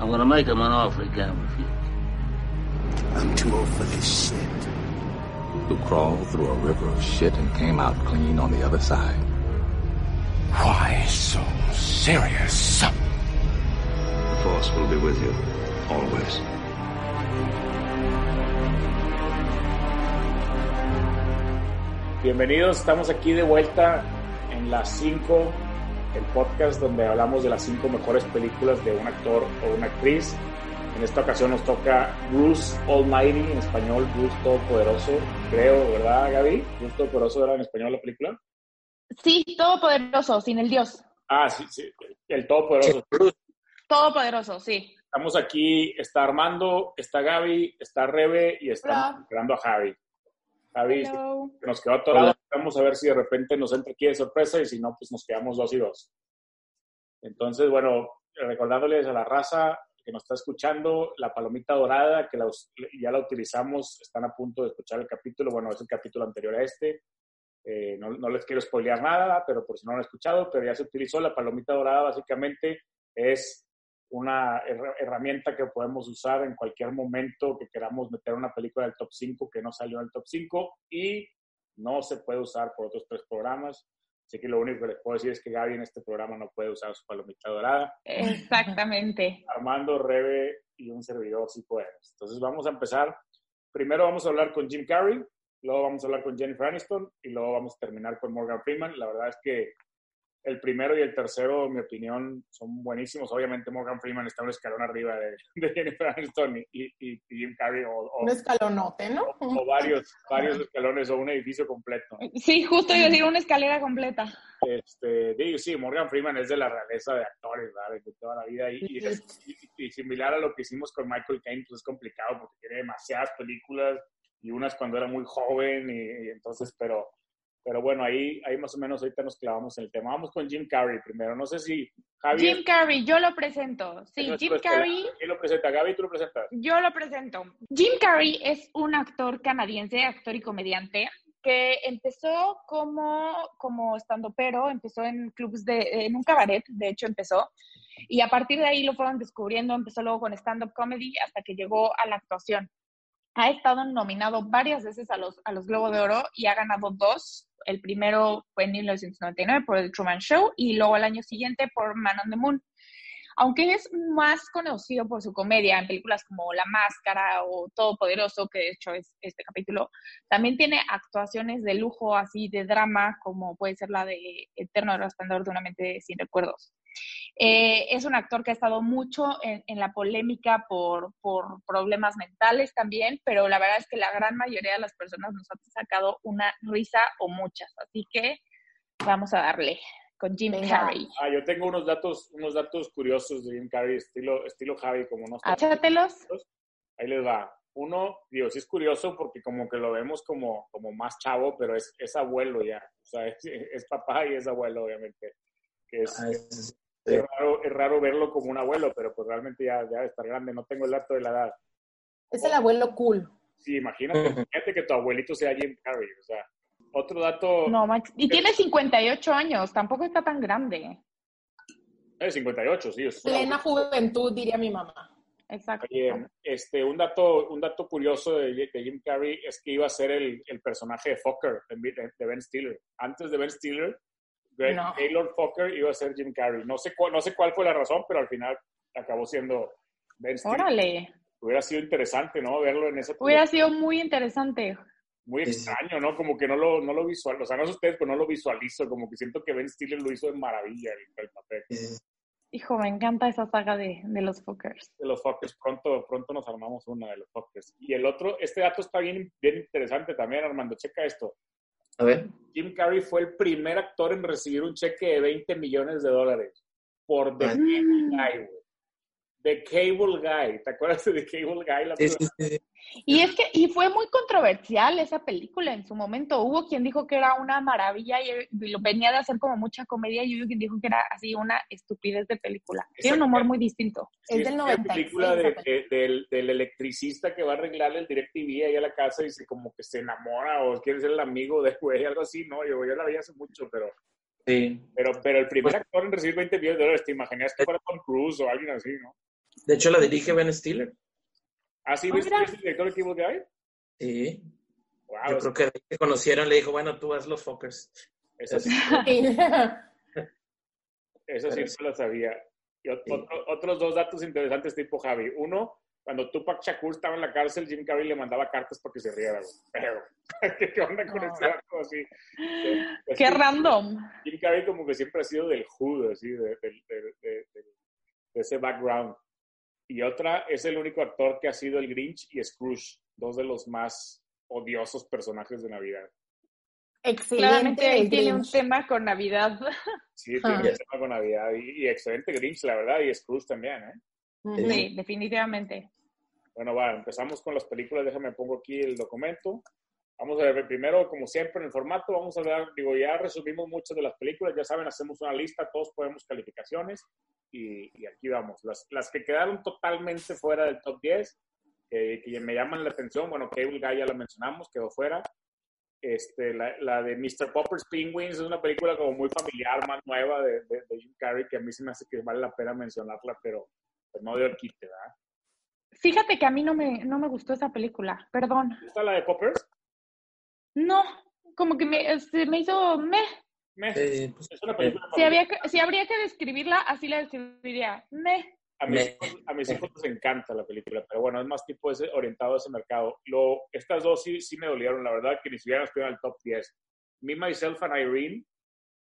I'm gonna make him an offer he can't refuse. I'm too old for this shit. Who crawled through a river of shit and came out clean on the other side. Why so serious? The Force will be with you, always. Bienvenidos, estamos aquí de vuelta en las 5, el podcast donde hablamos de las 5 mejores películas de un actor o una actriz. En esta ocasión nos toca Bruce Almighty, en español Bruce Todopoderoso, creo, ¿verdad Gaby? Bruce Todopoderoso era en español la película. Sí, todopoderoso, sin el dios. Ah, sí, sí, el Todopoderoso. Todopoderoso, sí. Estamos aquí, está Armando, está Gaby, está Rebe y Hola. esperando a Javi. Javi, Hello. nos quedó atorado. Vamos a ver si de repente nos entra aquí de sorpresa y si no, pues nos quedamos dos y dos. Entonces, bueno, recordándoles a la raza que nos está escuchando, la palomita dorada, que la ya la utilizamos, están a punto de escuchar el capítulo. Bueno, es el capítulo anterior a este. Eh, no, no les quiero spoilear nada, pero por si no lo han escuchado, pero ya se utilizó. La palomita dorada básicamente es una her- herramienta que podemos usar en cualquier momento que queramos meter una película del top 5 que no salió en el top 5 y no se puede usar por otros tres programas. Así que lo único que les puedo decir es que Gaby en este programa no puede usar su palomita dorada. Exactamente. Armando, Rebe y un servidor sí podemos. Entonces vamos a empezar. Primero vamos a hablar con Jim Carrey, luego vamos a hablar con Jennifer Aniston y luego vamos a terminar con Morgan Freeman. La verdad es que el primero y el tercero, en mi opinión, son buenísimos. Obviamente Morgan Freeman está un escalón arriba de, de Jennifer Aniston y, y- y Jim Carrey o, o- Un escalonote, ¿no? o varios, varios escalones o un edificio completo. Sí, justo iba a decir una escalera completa. Este, digo, sí, Morgan Freeman es de la realeza de actores, ¿verdad? De toda la vida. Y, y es- y- y similar a lo que hicimos con Michael Caine, pues es complicado porque tiene demasiadas películas y unas cuando era muy joven y, y entonces, pero, pero bueno, ahí, ahí más o menos ahorita nos clavamos en el tema. Vamos con Jim Carrey primero. No sé si Javi... Jim Carrey, yo lo presento. es Sí, Jim estelar. Carrey, ¿Quién lo presenta? Gaby, ¿tú lo presentas? yo lo presento. Jim Carrey es un actor canadiense, actor y comediante, que empezó como, como pero empezó en clubs de, en un cabaret, de hecho empezó, y a partir de ahí lo fueron descubriendo, empezó luego con stand-up comedy hasta que llegó a la actuación. Ha estado nominado varias veces a los, a los Globo de Oro y ha ganado dos. El primero fue en 1999 por The Truman Show y luego el año siguiente por Man on the Moon. Aunque es más conocido por su comedia en películas como La Máscara o Todopoderoso, que de hecho es este capítulo, también tiene actuaciones de lujo así de drama, como puede ser la de Eterno Resplandor de una mente sin recuerdos. Eh, es un actor que ha estado mucho en, en la polémica por, por problemas mentales también, pero la verdad es que la gran mayoría de las personas nos han sacado una risa o muchas. Así que vamos a darle con Jim Venga. Carrey. Ah, yo tengo unos datos, unos datos curiosos de Jim Carrey, estilo, estilo Javi, como no está- Échatelos. Ahí les va. Uno, digo, sí es curioso porque como que lo vemos como, como más chavo, pero es, es abuelo ya. O sea, es, es papá y es abuelo, obviamente. Que es, Ah, es- es raro, es raro verlo como un abuelo, pero pues realmente ya, ya está grande. No tengo el dato de la edad. Es el abuelo cool. Sí, imagínate, imagínate que tu abuelito sea Jim Carrey. O sea, otro dato, No, Max. Y tiene 58 años, tampoco está tan grande. eh, 58, sí. es Plena abuelo. juventud, diría mi mamá. Exacto. Oye, este, un dato, un dato curioso de, de Jim Carrey es que iba a ser el, el personaje de Fokker de, de Ben Stiller. Antes de Ben Stiller, Greg No. Taylor Fokker iba a ser Jim Carrey. No sé, cuál, no sé cuál fue la razón, pero al final acabó siendo Ben Stiller. Órale. Hubiera sido interesante, ¿no? Verlo en ese Hubiera sido muy interesante. muy Sí, extraño, ¿no? Como que no lo, no lo visualizo. O sea, no sé ustedes, pero no lo visualizo. Como que siento que Ben Stiller lo hizo de maravilla el, el papel. Hijo, me encanta esa saga de, de los Fockers. de los Fockers. Pronto, pronto nos armamos una de los Fockers. Y el otro, este dato está bien, bien interesante también, Armando. Checa esto. A ver. Jim Carrey fue el primer actor en recibir un cheque de 20 millones de dólares por The Guy, güey. The Cable Guy. ¿Te acuerdas de The Cable Guy? La Sí, sí, sí. Y es que, y fue muy controversial esa película en su momento. Hubo quien dijo que era una maravilla y venía de hacer como mucha comedia y hubo quien dijo que era así una estupidez de película. Tiene un humor muy distinto. Es del la 96, película de- de- del, del electricista que va a arreglarle el DirecTV ahí a la casa y se como que se enamora o quiere ser el amigo de güey, algo así, ¿no? Yo, yo la vi hace mucho, pero, Sí. pero, pero el primer actor en recibir 20 millones de dólares, ¿te imaginas que fuera Tom Cruise o alguien así, no? De hecho, la dirige Ben Stiller. ¿Ah, sí? Ah, ¿Viste mira. ese director de Cable Guy? Sí. Wow, Yo creo que se conocieron, le dijo, bueno, tú haz los fuckers. esa sí, esa sí no lo sabía. Y Sí. otro- otros dos datos interesantes tipo Javi. Uno, cuando Tupac Shakur estaba en la cárcel, Jim Carrey le mandaba cartas para que se riera, güey. Pero, ¿qué, qué onda con No. ese dato así? Qué que random. Jim Carrey como que siempre ha sido del hood, así, de, de- de- de- de- de ese background. Y otra, es el único actor que ha sido el Grinch y Scrooge, dos de los más odiosos personajes de Navidad. Excelente. Claramente él tiene un tema con Navidad. Sí, tiene un tema con Navidad. Y, y excelente Grinch, la verdad, y Scrooge también, ¿eh? Ujú. Sí, definitivamente. Bueno, va, empezamos con las películas. Déjame pongo aquí el documento. Vamos a ver, primero, como siempre, en el formato, vamos a ver, digo, ya resumimos muchas de las películas, ya saben, hacemos una lista, todos ponemos calificaciones y, y aquí vamos. Las, las que quedaron totalmente fuera del top 10, que, que me llaman la atención, bueno, Cable Guy ya la mencionamos, quedó fuera. Este, la, la de Mr. Popper's Penguins es una película como muy familiar, más nueva de, de, de Jim Carrey, que a mí se me hace que vale la pena mencionarla, pero pues, no dio el quite, ¿verdad? Fíjate que a mí no me, no me gustó esa película, perdón. ¿Te gusta la de Poppers? No, como que me, este, me hizo meh. Meh. Eh, pues, Es una película Si, había que- si habría que describirla, así la describiría. Meh. A mis, Me- hijos, a mis hijos les encanta la película, pero bueno, es más tipo ese, orientado a ese mercado. Lo, estas dos sí, sí me dolieron, la verdad, que ni siquiera estuvieron en el top 10. Me, Myself and Irene,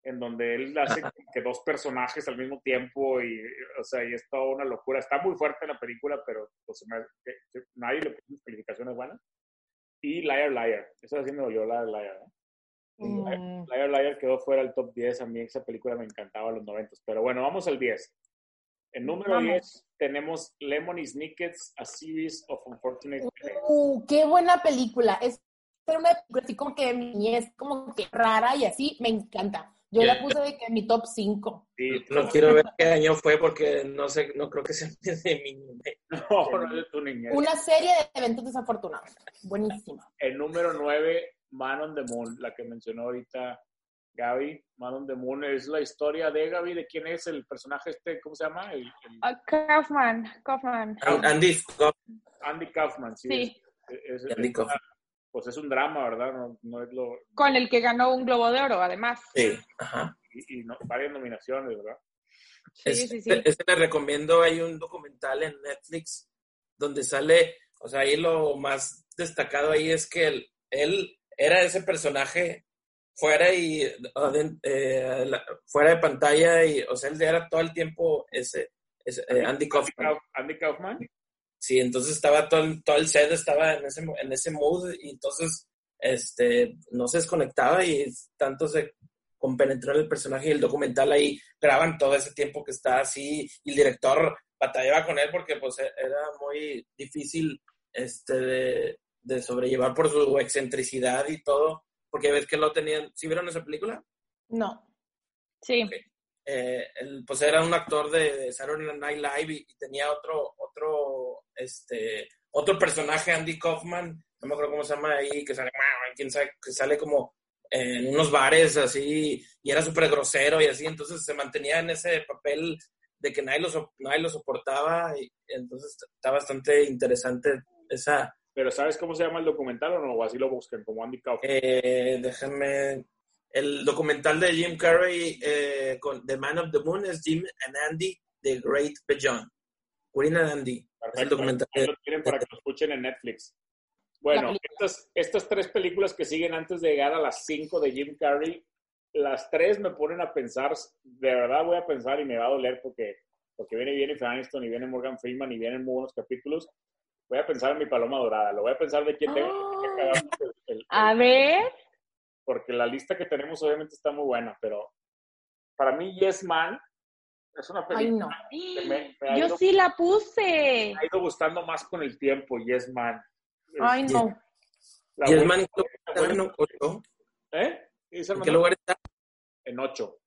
en donde él hace que dos personajes al mismo tiempo y, o sea, y es toda una locura. Está muy fuerte la película, pero pues, se me- que- que nadie le puso calificaciones buenas. Y Liar Liar, sí me dolió, Liar Liar. ¿eh? Mm. Liar Liar quedó fuera del top 10. A mí esa película me encantaba en los 90. Pero bueno, vamos al 10. En número Vamos. 10 tenemos Lemony Snicket's A Series of Unfortunate Events. Uh, qué buena película. Es una película así como que de mi niñez, como que rara y así, me encanta. Yo la puse de que en mi top 5. Sí, no quiero ver qué año fue porque no sé, no creo que sea de mi niñez. no, no es de tu niñez. Una serie de eventos desafortunados. Buenísima. El número 9, Man on the Moon, la que mencionó ahorita Gaby. Man on the Moon es la historia de Gaby, de quién es el personaje este, ¿cómo se llama? El, el Ah, Kaufman, Kaufman. An- Andy Scott, Andy Kaufman, sí. Sí, es- es- Andy es- Kaufman. Pues es un drama, ¿verdad? No, no es lo... con el que ganó un Globo de Oro, además. Sí, ajá. Y, y no- varias nominaciones, ¿verdad? Sí, Es- sí, sí. Este le recomiendo, hay un documental en Netflix donde sale, o sea, ahí lo más destacado ahí es que él, él era ese personaje fuera y eh, la- fuera de pantalla y, o sea, él era todo el tiempo ese, ese, eh, Andy Kaufman. Kauf- Andy Kaufman. Sí, entonces estaba todo el, todo el set estaba en ese, en ese mood y entonces este, no se desconectaba y tanto se compenetró en el personaje y el documental ahí graban todo ese tiempo que está así y el director batallaba con él porque pues era muy difícil este, de, de sobrellevar por su excentricidad y todo, porque ves que lo tenían, ¿sí vieron esa película? No. Sí. Eh, él, pues era un actor de, de Saturday Night Live y, y tenía otro, otro, este, otro personaje, Andy Kaufman, no me acuerdo cómo se llama ahí, que sale, quién sabe, que sale como en unos bares así, y era súper grosero y así, entonces se mantenía en ese papel de que nadie lo, so- nadie lo soportaba, y entonces está bastante interesante esa, Pero ¿sabes cómo se llama el documental o no? O así lo busquen, como Andy Kaufman. eh, déjame. El documental de Jim Carrey eh, con The Man of the Moon es Jim and Andy, The Great Beyond. Queen and Andy. Es el Perfecto. documental. Lo tienen para que lo escuchen en Netflix. Bueno, estas, estas tres películas que siguen antes de llegar a las cinco de Jim Carrey, las tres me ponen a pensar, de verdad voy a pensar y me va a doler porque porque viene Jennifer Aniston y viene Morgan Freeman y vienen muy buenos capítulos, voy a pensar en mi paloma dorada, lo voy a pensar de quién tengo que acabar el- el- A ver. Porque la lista que tenemos obviamente está muy buena, pero para mí Yes Man es una Ay, película no. que me, me ha, Yo ido, sí la puse. me ha ido gustando más con el tiempo, Yes Man. Ay, no. La Y el voy- man, no, ocho. ¿Eh? ¿En qué lugar está? En ocho.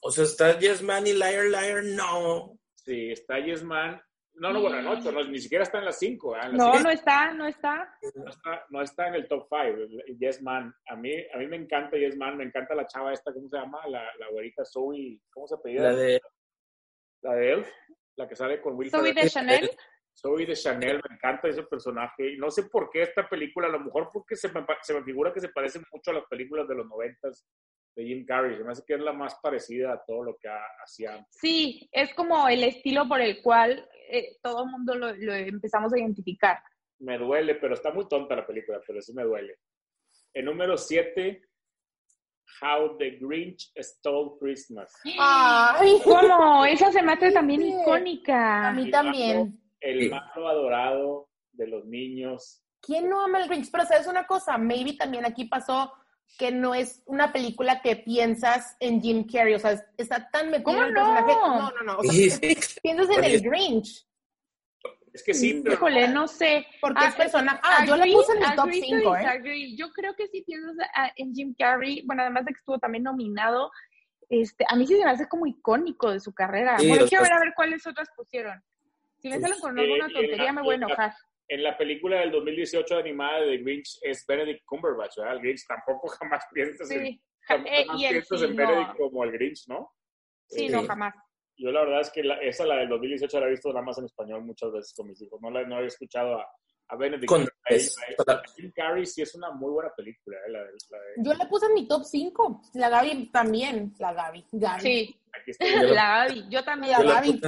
O sea, está Yes Man y Liar Liar, no. Sí, está Yes Man. No, no, bueno, en ocho, no, ni siquiera está en las cinco. ¿eh? En las No, cinco no está, no está. no está, no está en el top five. Yes Man. A mí, a mí me encanta Yes Man, me encanta la chava esta, ¿cómo se llama? La, la güerita Zoe, ¿cómo se apellida? La de La de Elf, la que sale con Will Zoe de Chanel. Zoe de Chanel, me encanta ese personaje. Y no sé por qué esta película, a lo mejor porque se me, se me figura que se parece mucho a las películas de los noventas de Jim Carrey. Se me hace que es la más parecida a todo lo que ha- hacía. Sí, es como el estilo por el cual eh, todo el mundo lo, lo empezamos a identificar. Me duele, pero está muy tonta la película, pero sí me duele. El número 7, How the Grinch Stole Christmas. Ay, ¿Cómo? Esa se me hace también Sí. icónica. a mí también. El malo adorado de los niños. ¿Quién no ama el Grinch? Pero sabes una cosa, maybe también aquí pasó que no es una película que piensas en Jim Carrey, o sea, es- está tan metido ¿Cómo en el no? personaje. No, no, no. O sea, Sí, sí. Piensas en el Grinch, Es que sí, pero Híjole, no sé. porque Ah, es personaje. Ah, yo la puse en mi top agree to 5, ¿eh? Yo creo que sí piensas ah, en Jim Carrey, bueno, además de que estuvo también nominado, este, a mí sí se me hace como icónico de su carrera. Sí, bueno, quiero ver a ver cuáles otras pusieron. Si me Pues, salen con eh, alguna en tontería la- me voy a en enojar. en la película del 2018 animada de The Grinch es Benedict Cumberbatch, ¿verdad? El Grinch tampoco jamás piensas en, Sí, jamás eh, piensas en Benedict no, como el Grinch, ¿no? sí, Eh, no, jamás. Yo la verdad es que la- esa, la del 2018, la he visto nada más en español muchas veces con mis hijos. No, la, no había escuchado a, a Benedict. Con- es- a él- Jim Carrey sí es una muy buena película. ¿eh? La, la Yo la puse en mi top 5. La Gaby también. La Gaby. Gaby. Sí, aquí está. la Gaby, yo también. La Yo la Gaby.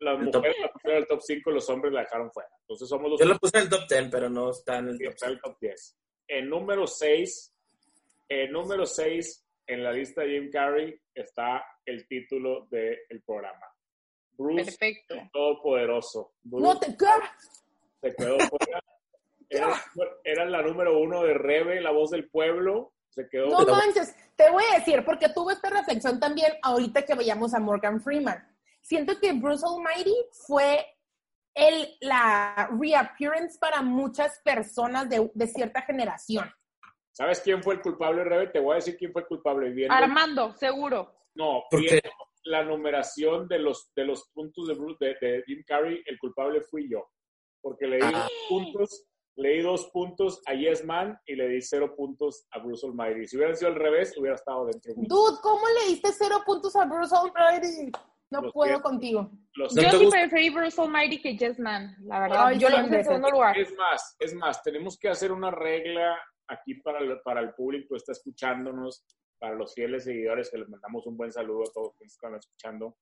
Las mujeres la pusieron en el top 5, los hombres la dejaron fuera. Entonces somos los Yo la puse en el top 10, pero no está en el que top está en el top 10. En número 6, en número 6, en la lista de Jim Carrey, está el título del programa. Bruce Perfecto. el Todopoderoso. Bruce No te se quedó fuera. Era, era la número uno de Rebe, la voz del pueblo. Se quedó No manches, te voy a decir, porque tuve esta reflexión también ahorita que veíamos a Morgan Freeman. Siento que Bruce Almighty fue el, la reappearance para muchas personas de, de cierta generación. ¿Sabes quién fue el culpable, Rebe? Te voy a decir quién fue el culpable. Viendo, Armando, seguro. no, ¿Por viendo qué? la numeración de los, de los puntos de, Bruce- de, de Jim Carrey, el culpable fui yo. Porque le di Ah. dos puntos, le di dos puntos a Yes Man y le di cero puntos a Bruce Almighty. Si hubiera sido al revés, hubiera estado dentro de mí. Dude, ¿cómo le diste cero puntos a Bruce Almighty? No puedo contigo. Los ¿No yo sí preferí Bruce Almighty que Yes Man, la verdad. Yo lo puse en segundo lugar. Es más, es más, tenemos que hacer una regla aquí para el, para el público que está escuchándonos, para los fieles seguidores, que les mandamos un buen saludo a todos los que están escuchando.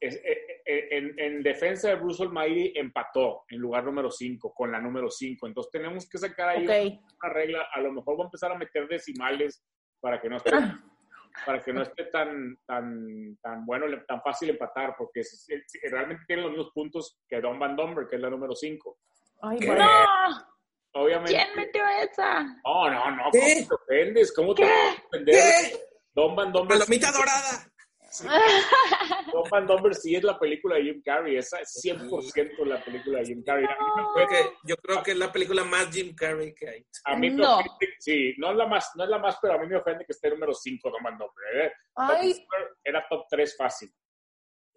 Es- eh, eh, en, en defensa de Bruce Almighty empató en lugar número 5 con la número 5. Entonces tenemos que sacar ahí Ok. una regla. A lo mejor voy a empezar a meter decimales para que no esté, para que no esté tan, tan, tan bueno, tan fácil empatar, porque es- es- realmente tienen los mismos puntos que Don Van Domber, que es la número 5. Ay, ¿Qué? bueno. Obviamente. ¿Quién metió esa? No, no, no, ¿cómo ¿Qué? te ofendes? ¿Cómo te ¿Qué? vas a ofender? ¿Qué? Don Van Domber, ¡Palomita dorada! Don Van Domber sí es la película de Jim Carrey, esa es 100% la película de Jim Carrey. A mí me ofende- que- yo creo que es la película más Jim Carrey que hay. a mí me No. ofende- sí, no es la más, no es la más, pero a mí me ofende que esté número 5 Don Van Domber. ¿eh? Ay, Era top 3 fácil.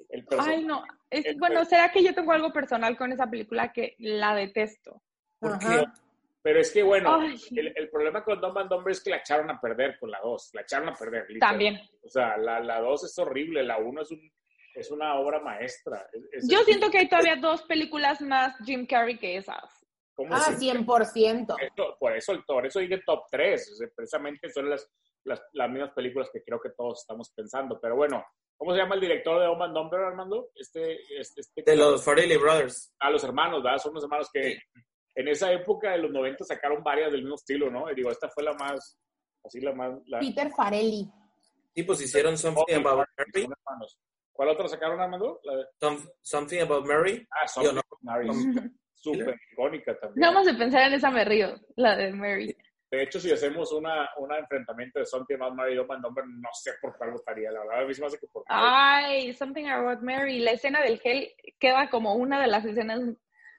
El. Ay, no. Es- El- bueno, ¿será que yo tengo algo personal con esa película que la detesto? ¿Por Ajá. qué? Pero es que, bueno, el, el problema con Don Van Domber es que la echaron a perder con la 2. La echaron a perder, literal. También. O sea, la 2 es horrible, la 1 es, un, es una obra maestra. Es- es- Yo siento que hay todavía dos películas más Jim Carrey que esas. ¿cómo ah, se- 100%. Eso- por eso, por eso dije top 3. precisamente son las, las, las mismas películas que creo que todos estamos pensando. Pero bueno, ¿cómo se llama el director de Oman Number, Armando? Este, este, este- De los Farrelly Brothers. A los hermanos, ¿verdad? Son los hermanos que Sí. En esa época de los 90 sacaron varias del mismo estilo, ¿no? Y digo, esta fue la más, así la más... La, Peter Farelli. Y pues hicieron Something Oh, About Mary. ¿Cuál otra sacaron, Armando? La de... Some- Something About Mary. Ah, Something no. Mary. Súper icónica también. Nada más de pensar en esa me río, la de Mary. De hecho, si hacemos una, una enfrentamiento de Something About Mary y and Dumber, no sé por cuál votaría, la verdad. A mí se me hace que por Ay, Something About Mary. La escena del gel queda como una de las escenas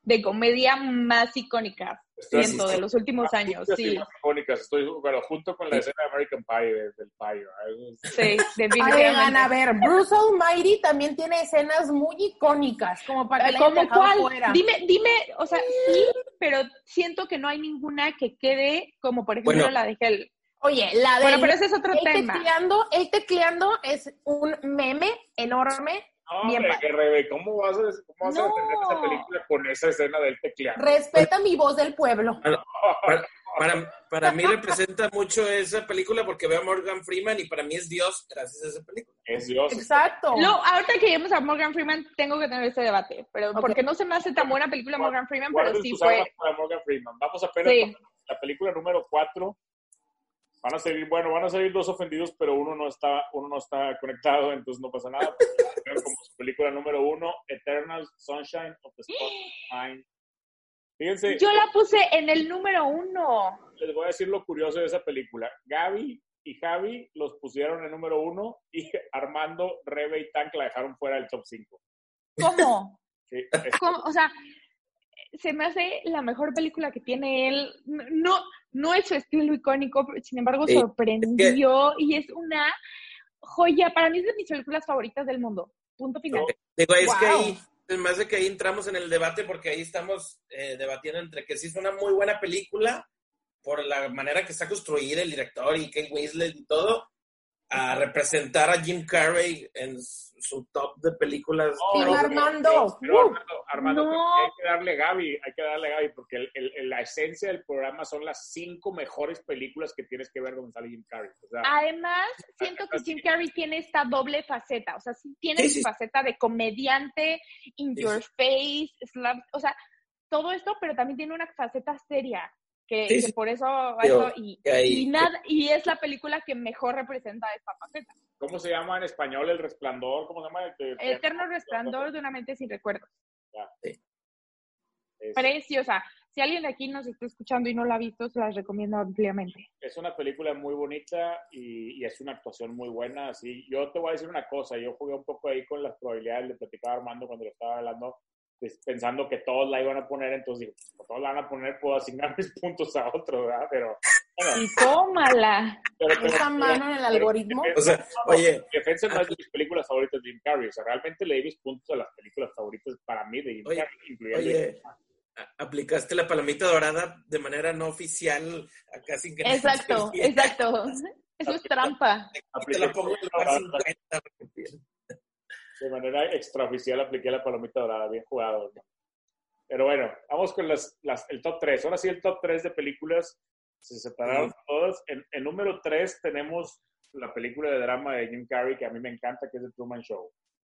de comedia más icónicas, siento, de los últimos años. Sí, más icónicas. Estoy, pero junto con la escena de American Pie, de- del payo. ¿eh? sí, Oigan, a definitivamente. ver, Bruce Almighty también tiene escenas muy icónicas, como para que la hayan ¿Cómo dejado cuál? fuera. Dime, dime, o sea, sí, pero siento que no hay ninguna que quede como, por ejemplo, Bueno. la de Hell. Oye, la de Bueno, pero ese es otro el tema. tecleando, el tecleando es un meme enorme. Hombre, que Rebe, ¿cómo vas a, cómo vas a No. defender esa película con esa escena del tecleado? Respeta mi voz del pueblo. Para, para, para mí representa mucho esa película porque veo a Morgan Freeman y para mí es Dios gracias a esa película. Es Dios. Exacto. No, ahorita que lleguemos a Morgan Freeman, tengo que tener este debate, pero Ok. porque no se me hace tan buena película Morgan Freeman, pero sí fue. para Morgan Freeman. Vamos apenas Sí. la película número 4. Van a salir, bueno, van a salir dos ofendidos, pero uno no está, uno no está conectado, entonces no pasa nada. Como su película número uno, Eternal Sunshine of the Spotless Mind. Fíjense, Yo la puse en el número uno. les voy a decir lo curioso de esa película. Gaby y Javi los pusieron en número uno y Armando, Rebe y Tank la dejaron fuera del top 5. ¿Cómo? Sí, ¿Cómo? O sea, se me hace la mejor película que tiene él. No, no es su estilo icónico, pero sin embargo Sí, sorprendió y es una joya. Para mí es de mis películas favoritas del mundo. Punto final. Digo, es que ahí, es más de que ahí entramos en el debate porque ahí estamos eh, debatiendo entre que sí es una muy buena película por la manera que está construida el director y Kate Winslet y todo, a representar a Jim Carrey en su top de películas. Sí, No, Armando. pero. Armando, Armando, No. hay que darle Gaby, hay que darle Gaby, porque el- la esencia del programa son las cinco mejores películas que tienes que ver donde sale Jim Carrey. O sea, Además, siento que Jim Carrey tiene esta doble faceta, o sea, sí tiene Sí, su faceta de comediante, in Sí, your face, slap, o sea, todo esto, pero también tiene una faceta seria, que, Sí, que sí. por eso, y, y nada, y es la película que mejor representa esta faceta. ¿Cómo se llama en español El Resplandor? ¿Cómo se llama? De- Eterno resplandor de una mente sin recuerdos. Es- Preciosa. Si alguien de aquí nos está escuchando y no la ha visto, se las recomiendo ampliamente. es una película muy bonita y, y es una actuación muy buena. Así, yo te voy a decir una cosa, yo jugué un poco ahí con las probabilidades, le platicaba a Armando cuando le estaba hablando, pues, pensando que todos la iban a poner, entonces digo, pues, todos la van a poner, puedo asignar mis puntos a otro, ¿verdad? Pero, bueno, Y tómala. pero, pero- Esa mano en el algoritmo. O sea, oye, Defensa no es de mis películas favoritas de Jim Carrey, o sea, realmente le di mis puntos a las películas favoritas para mí de Jim Oye, Carrey, incluyendo... oye, aplicaste la palomita dorada de manera no oficial acá sin que Exacto, exacto. Eso es trampa. Y te la pongo en lugar 50. De manera extraoficial apliqué la palomita dorada, bien jugado. ¿no? Pero bueno, vamos con las, las- el top 3. Ahora sí, el top 3 de películas se separaron todas. En, en número 3 tenemos la película de drama de Jim Carrey, que a mí me encanta, que es The Truman Show.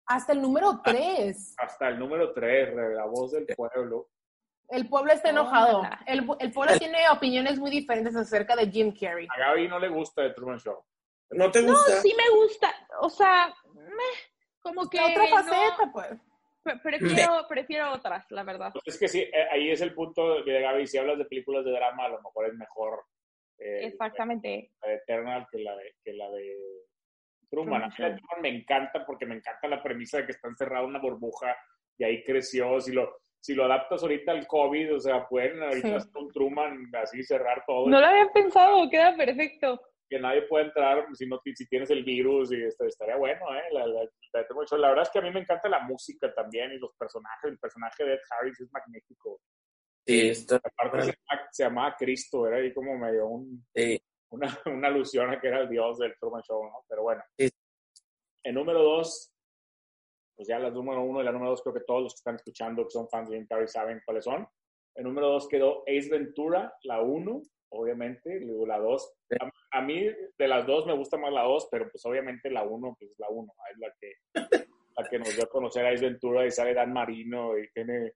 Hasta el número 3. Hasta el número 3, La Voz del Pueblo. El pueblo está enojado. El, el pueblo tiene opiniones muy diferentes acerca de Jim Carrey. A Gaby no le gusta The Truman Show. ¿No te No, gusta? sí me gusta. O sea, meh, como que. Otra no- faceta, pues. pre- prefiero, prefiero otras, la verdad. Pues es que sí, eh, ahí es el punto de Gaby. Si hablas de películas de drama, a lo mejor es mejor eh, Exactamente. la de Eternal que la de, que la de Truman. A mí la de Truman me encanta porque me encanta la premisa de que está encerrado en una burbuja y ahí creció. Si lo, si lo adaptas ahorita al COVID, o sea, pueden ahorita Sí. hacer un Truman así cerrar todo. No lo había pensado, queda perfecto. Que nadie puede entrar si, no, si tienes el virus y esto estaría bueno, ¿eh? La, la- la. La verdad es que a mí me encanta la música también y los personajes. El personaje de Ed Harris es magnífico. Sí, está. Aparte se, se llamaba Cristo, era ahí como medio un, Sí. una, una alusión a que era el dios del Truman Show, ¿no? Pero bueno. Sí. En número dos, pues ya la número uno y la número dos creo que todos los que están escuchando que son fans de Jim Carrey saben cuáles son. En número dos quedó Ace Ventura, la uno, obviamente, luego la dos. A, a mí de las dos me gusta más la dos, pero pues obviamente la uno, pues es la uno, es la que, la que nos dio a conocer a Ace Ventura y sale Dan Marino y tiene,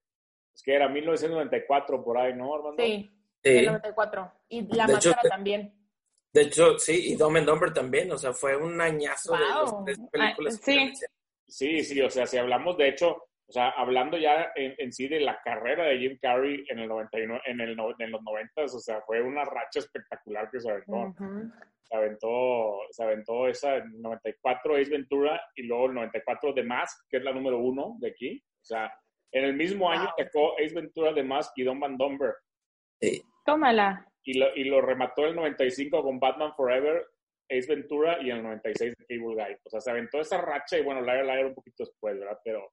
es que era 1994 por ahí, ¿no, Armando? Sí, Sí. el 94. Y la De hecho, máscara te- también. De hecho, sí, y Dumb and Dumber también, o sea, fue un añazo de Wow. las tres películas. Ah, sí. Sí, sí, o sea, si hablamos, de hecho, o sea, hablando ya en, en sí de la carrera de Jim Carrey en el 99, en, el, no- en los 90, o sea, fue una racha espectacular que se aventó. Se aventó, se aventó esa en el 94 Ace Ventura y luego el 94 The Mask, que es la número uno de aquí. O sea, en el mismo año sacó Ace Ventura The Mask y Don Van Dumber. Sí. Tómala. Y lo, y lo remató en el 95 con Batman Forever, Ace Ventura y en el 96 The Cable Guy. O sea, se aventó esa racha y bueno, Liar Liar un poquito después, ¿verdad? Pero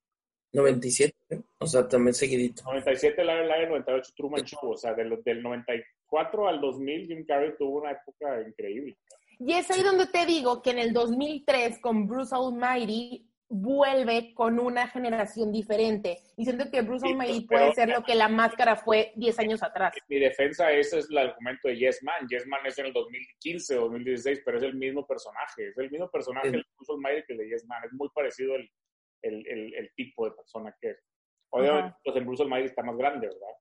97, ¿eh? o sea, también seguidito. 97 Liar Liar, 98 Truman Show. O sea, de lo- del 94 al 2000 Jim Carrey tuvo una época increíble. Y es ahí donde te digo que en el 2003 con Bruce Almighty vuelve con una generación diferente. Y siento que Bruce Sí, Almighty pero- puede ser lo que la máscara fue 10 años atrás. mi defensa ese es el argumento de Yes Man. Yes Man es en el 2015 o 2016, pero es el mismo personaje. Es el mismo personaje Sí. el Bruce Almighty que el de Yes Man. Es muy parecido el, el, el, el tipo de persona que es. Obviamente, Ajá. pues en Bruce Almighty está más grande, ¿verdad?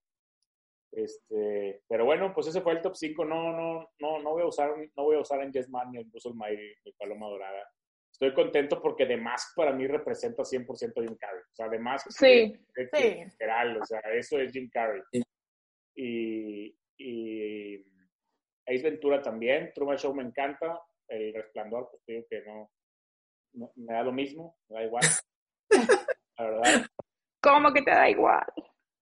Este, pero bueno, pues ese fue el top 5. No, no, no, no voy a usar, no voy a usar en Yes Man ni en Bruce Almighty ni Paloma Dorada. Estoy contento porque The Mask para mí representa 100% Jim Carrey. O sea, The Mask Sí, es sí. literal, o sea, eso es Jim Carrey. Sí. Y, y Ace Ventura también, Truman Show me encanta, El Resplandor, pues digo que no, no- me da lo mismo, me da igual. La verdad. ¿Cómo que te da igual?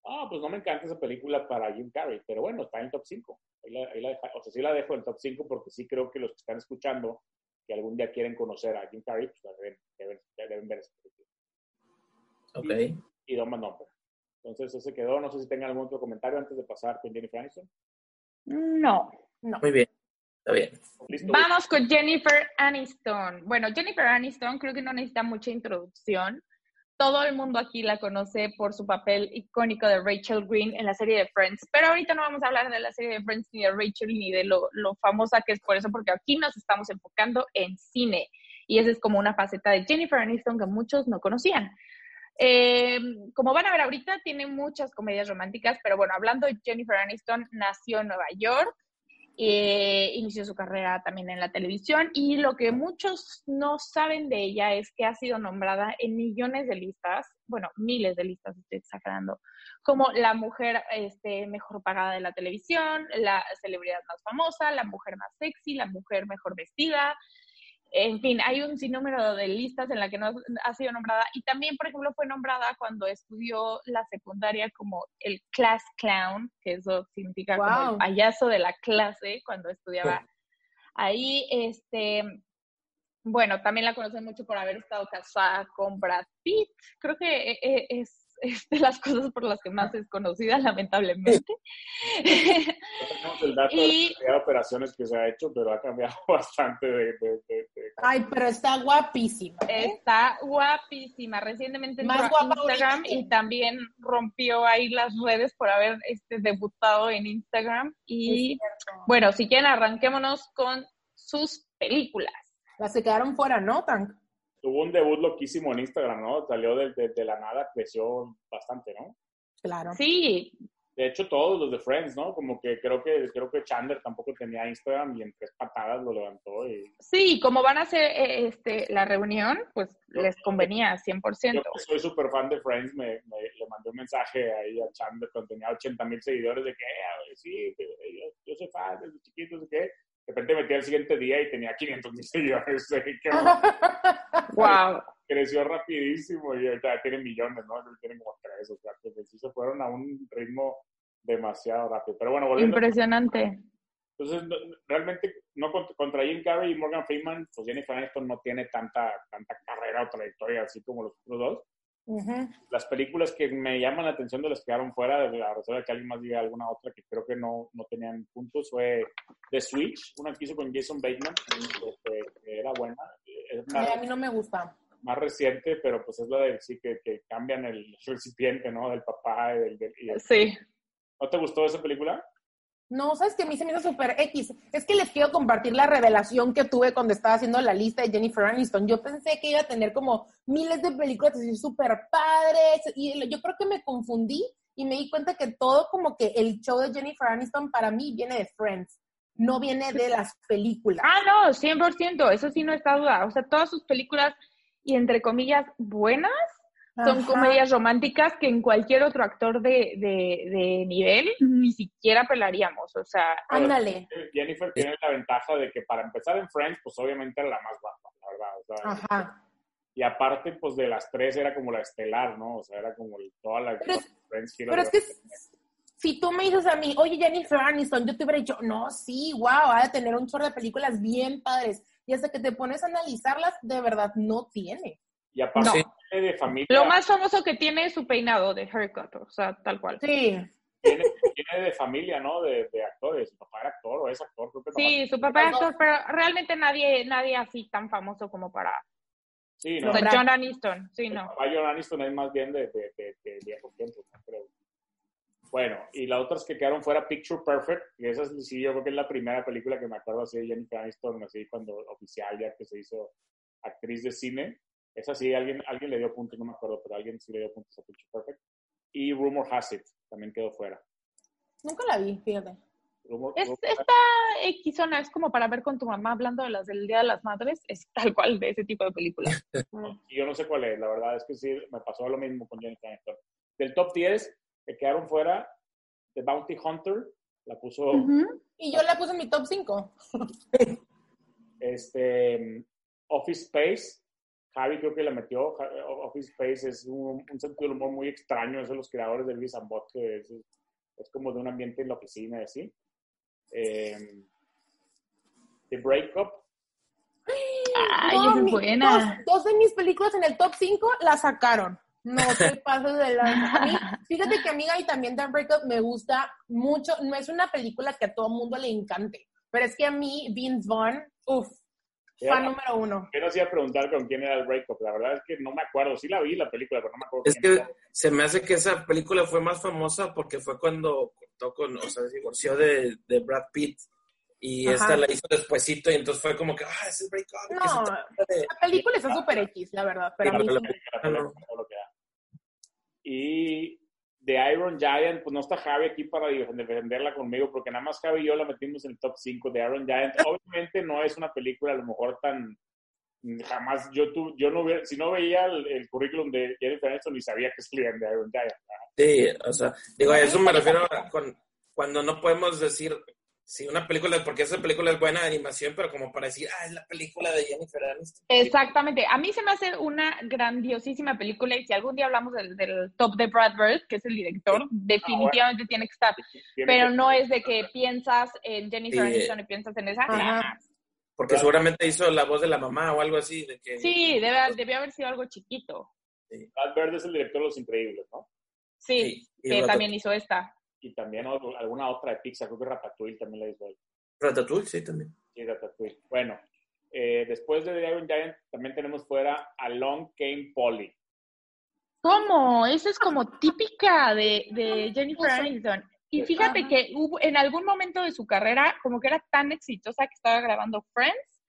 Ah, pues no me encanta esa película para Jim Carrey, pero bueno, está en top 5. Ahí la, ahí la deja- o sea, sí la dejo en el top 5 porque sí creo que los que están escuchando, que algún día quieren conocer a Jim Carrey, pues deben, deben, deben ver esa película. Ok. Y Don Number. Entonces, ese quedó. No sé si tengan algún otro comentario antes de pasar con Jennifer Aniston. No. No. Muy bien. Está bien. ¿Listo? Vamos con Jennifer Aniston. Bueno, Jennifer Aniston creo que no necesita mucha introducción. Todo el mundo aquí la conoce por su papel icónico de Rachel Green en la serie de Friends, pero ahorita no vamos a hablar de la serie de Friends ni de Rachel ni de lo, lo famosa que es por eso, porque aquí nos estamos enfocando en cine y esa es como una faceta de Jennifer Aniston que muchos no conocían. Eh, como van a ver ahorita, tiene muchas comedias románticas, pero bueno, hablando de Jennifer Aniston, nació en Nueva York, eh, inició su carrera también en la televisión y lo que muchos no saben de ella es que ha sido nombrada en millones de listas, bueno, miles de listas, estoy exagerando, como la mujer este, mejor pagada de la televisión, la celebridad más famosa, la mujer más sexy, la mujer mejor vestida. En fin, hay un sinnúmero de listas en la que no ha sido nombrada y también, por ejemplo, fue nombrada cuando estudió la secundaria como el class clown, que eso significa como el payaso de la clase cuando estudiaba ahí. Este, bueno, también la conocen mucho por haber estado casada con Brad Pitt. Creo que eh, eh, es, es de las cosas por las que más es conocida, lamentablemente. No tenemos el dato de Y- de operaciones que se ha hecho, pero ha cambiado bastante de... de- de- de- Ay, pero está guapísima. ¿eh? Está guapísima. Recientemente entró Más a guapa Instagram y también rompió ahí las redes por haber este, debutado en Instagram. Y bueno, si quieren, arranquémonos con sus películas. Las que quedaron fuera, ¿no, Tank? Tuvo un debut loquísimo en Instagram, ¿no? Salió de, de- de la nada, creció bastante, ¿no? Claro. Sí, De hecho, todos los de Friends, ¿no? Como que creo que creo que Chandler tampoco tenía Instagram y en tres patadas lo levantó y sí, como van a hacer eh, este, la reunión, pues les convenía 100%. Yo que soy súper fan de Friends, me, me- le mandé un mensaje ahí a Chandler cuando tenía 80 mil seguidores de que, "Eh, a ver, sí, yo, yo soy fan desde chiquito, no sé qué. De repente metí al siguiente día y tenía 500 mil seguidores. Wow. creció rapidísimo y ahorita ya tiene millones, ¿no? Tienen como tres o cuatro. que sí se fueron a un ritmo demasiado rápido. Pero bueno, volviendo. Impresionante. Entonces, no- realmente, no contra, contra Jim Carrey y Morgan Freeman, pues Jennifer Aniston no tiene tanta, tanta carrera o trayectoria así como los otros dos. Las películas que me llaman la atención de las que quedaron fuera, de la razón de que alguien más diga alguna otra que creo que no, no tenían puntos, fue The Switch, una que hizo con Jason Bateman, que, que era buena. Más, a mí no me gusta. más reciente, pero pues es la de sí que, que cambian el recipiente, ¿no? Del papá y del... del- y el- Sí. ¿No te gustó esa película? No, sabes que a mí se me hizo súper X. Es que les quiero compartir la revelación que tuve cuando estaba haciendo la lista de Jennifer Aniston. Yo pensé que iba a tener como miles de películas así súper padres y yo creo que me confundí y me di cuenta que todo como que el show de Jennifer Aniston para mí viene de Friends, no viene de las películas. Ah, no, 100%, eso sí no está duda. O sea, todas sus películas y entre comillas buenas son Ajá. comedias románticas que en cualquier otro actor de, de, de nivel ni siquiera pelaríamos. O sea, Ándale. Jennifer tiene la ventaja de que para empezar en Friends, pues obviamente era la más guapa, la verdad. o sea, Ajá. Y aparte, pues de las tres era como la estelar, ¿no? O sea, era como el- toda la Pero es- Friends Pero es que si tú me dices a mí, oye, Jennifer Aniston, yo te hubiera dicho, no, sí, wow, ha de tener un chorro de películas bien padres. Y hasta que te pones a analizarlas, de verdad no tiene. Y aparte No. De familia, lo más famoso que tiene es su peinado de haircut, o sea, tal cual. Sí. tiene, tiene de familia, ¿no? De, de actores. Su papá era actor o es actor, creo que Sí, su papá es actor, pero realmente nadie, nadie así tan famoso como para... Sí, O no. sea, John Aniston, sí, El no. papá John Aniston es más bien de, de, de, de viejo tiempo, ¿no? creo. Bueno, y las otras que quedaron fuera Picture Perfect, y esa es- sí, yo creo que es la primera película que me acuerdo así de Jennifer Aniston, así cuando oficial ya que se hizo actriz de cine. Esa sí, alguien, alguien le dio puntos, no me acuerdo, pero alguien sí le dio puntos a Picture Perfect. Y Rumor Has It también quedó fuera. Nunca la vi, fíjate. Rumor, Es, Rumor- esta X zona es como para ver con tu mamá hablando de las del Día de las Madres, es tal cual de ese tipo de películas. Y yo no sé cuál es, la verdad es que sí, me pasó lo mismo con Jennifer Aniston. Del top 10 que quedaron fuera, The Bounty Hunter, la puso Y yo la puse en mi top 5. este, Office Space. Javi creo que la metió. Office Space es un, un sentido del humor muy extraño, es de los creadores de Luis Ambot, que es, es como de un ambiente en la oficina y así. Eh, The Breakup, Ay, No, es mi- buena. Dos, dos de mis películas en el top 5 la sacaron. No te pases de la... A mí, fíjate que amiga y también The Breakup me gusta mucho. No es una película que a todo mundo le encante, pero es que a mí Vince Vaughn, uff, fan número uno. yo no hacía preguntar con quién era el Breakup. La verdad es que no me acuerdo. Sí la vi la película, pero no me acuerdo Es quién que era. se me hace que esa película fue más famosa porque fue cuando cortó con, o sea, se divorció de, de Brad Pitt y Ajá. esta la hizo despuesito y entonces fue como que, ah, ese es Break Up. que No, de- La película está súper X, la verdad, pero a mí Sí, sí. la La película, lo que da. Y The Iron Giant, pues no está Javi aquí para defenderla conmigo, porque nada más Javi y yo la metimos en el top 5 de Iron Giant. Obviamente no es una película a lo mejor tan jamás yo tu, yo no hubiera, si no veía el, el currículum de Jennifer Aniston ni sabía que escribían de Iron Giant. ¿verdad? Sí, o sea, digo, a eso me refiero a con- cuando no podemos decir si una película, porque esa película es buena de animación, pero como para decir, ah, es la película de Jennifer Aniston. Exactamente. A mí se me hace una grandiosísima película y si algún día hablamos del, del top de Brad Bird, que es el director, definitivamente tiene que estar. Tiene Pero que- no es de que piensas en Jennifer Sí. Aniston y piensas en esa. Ajá. Porque seguramente hizo la voz de la mamá o algo así, de que... Sí, debe, debió haber sido algo chiquito. Brad Bird es el director de Los Increíbles, ¿no? Sí, Sí, que también hizo esta. Y también otro- alguna otra de Pixar, creo que Ratatouille también la hizo él. Ratatouille, sí, también. Sí, Ratatouille. Bueno, eh, después de The Iron Giant también tenemos fuera Along Came Polly. ¿Cómo? Esa es como típica de, de Jennifer Aniston. Y fíjate que hubo, en algún momento de su carrera, como que era tan exitosa que estaba grabando Friends,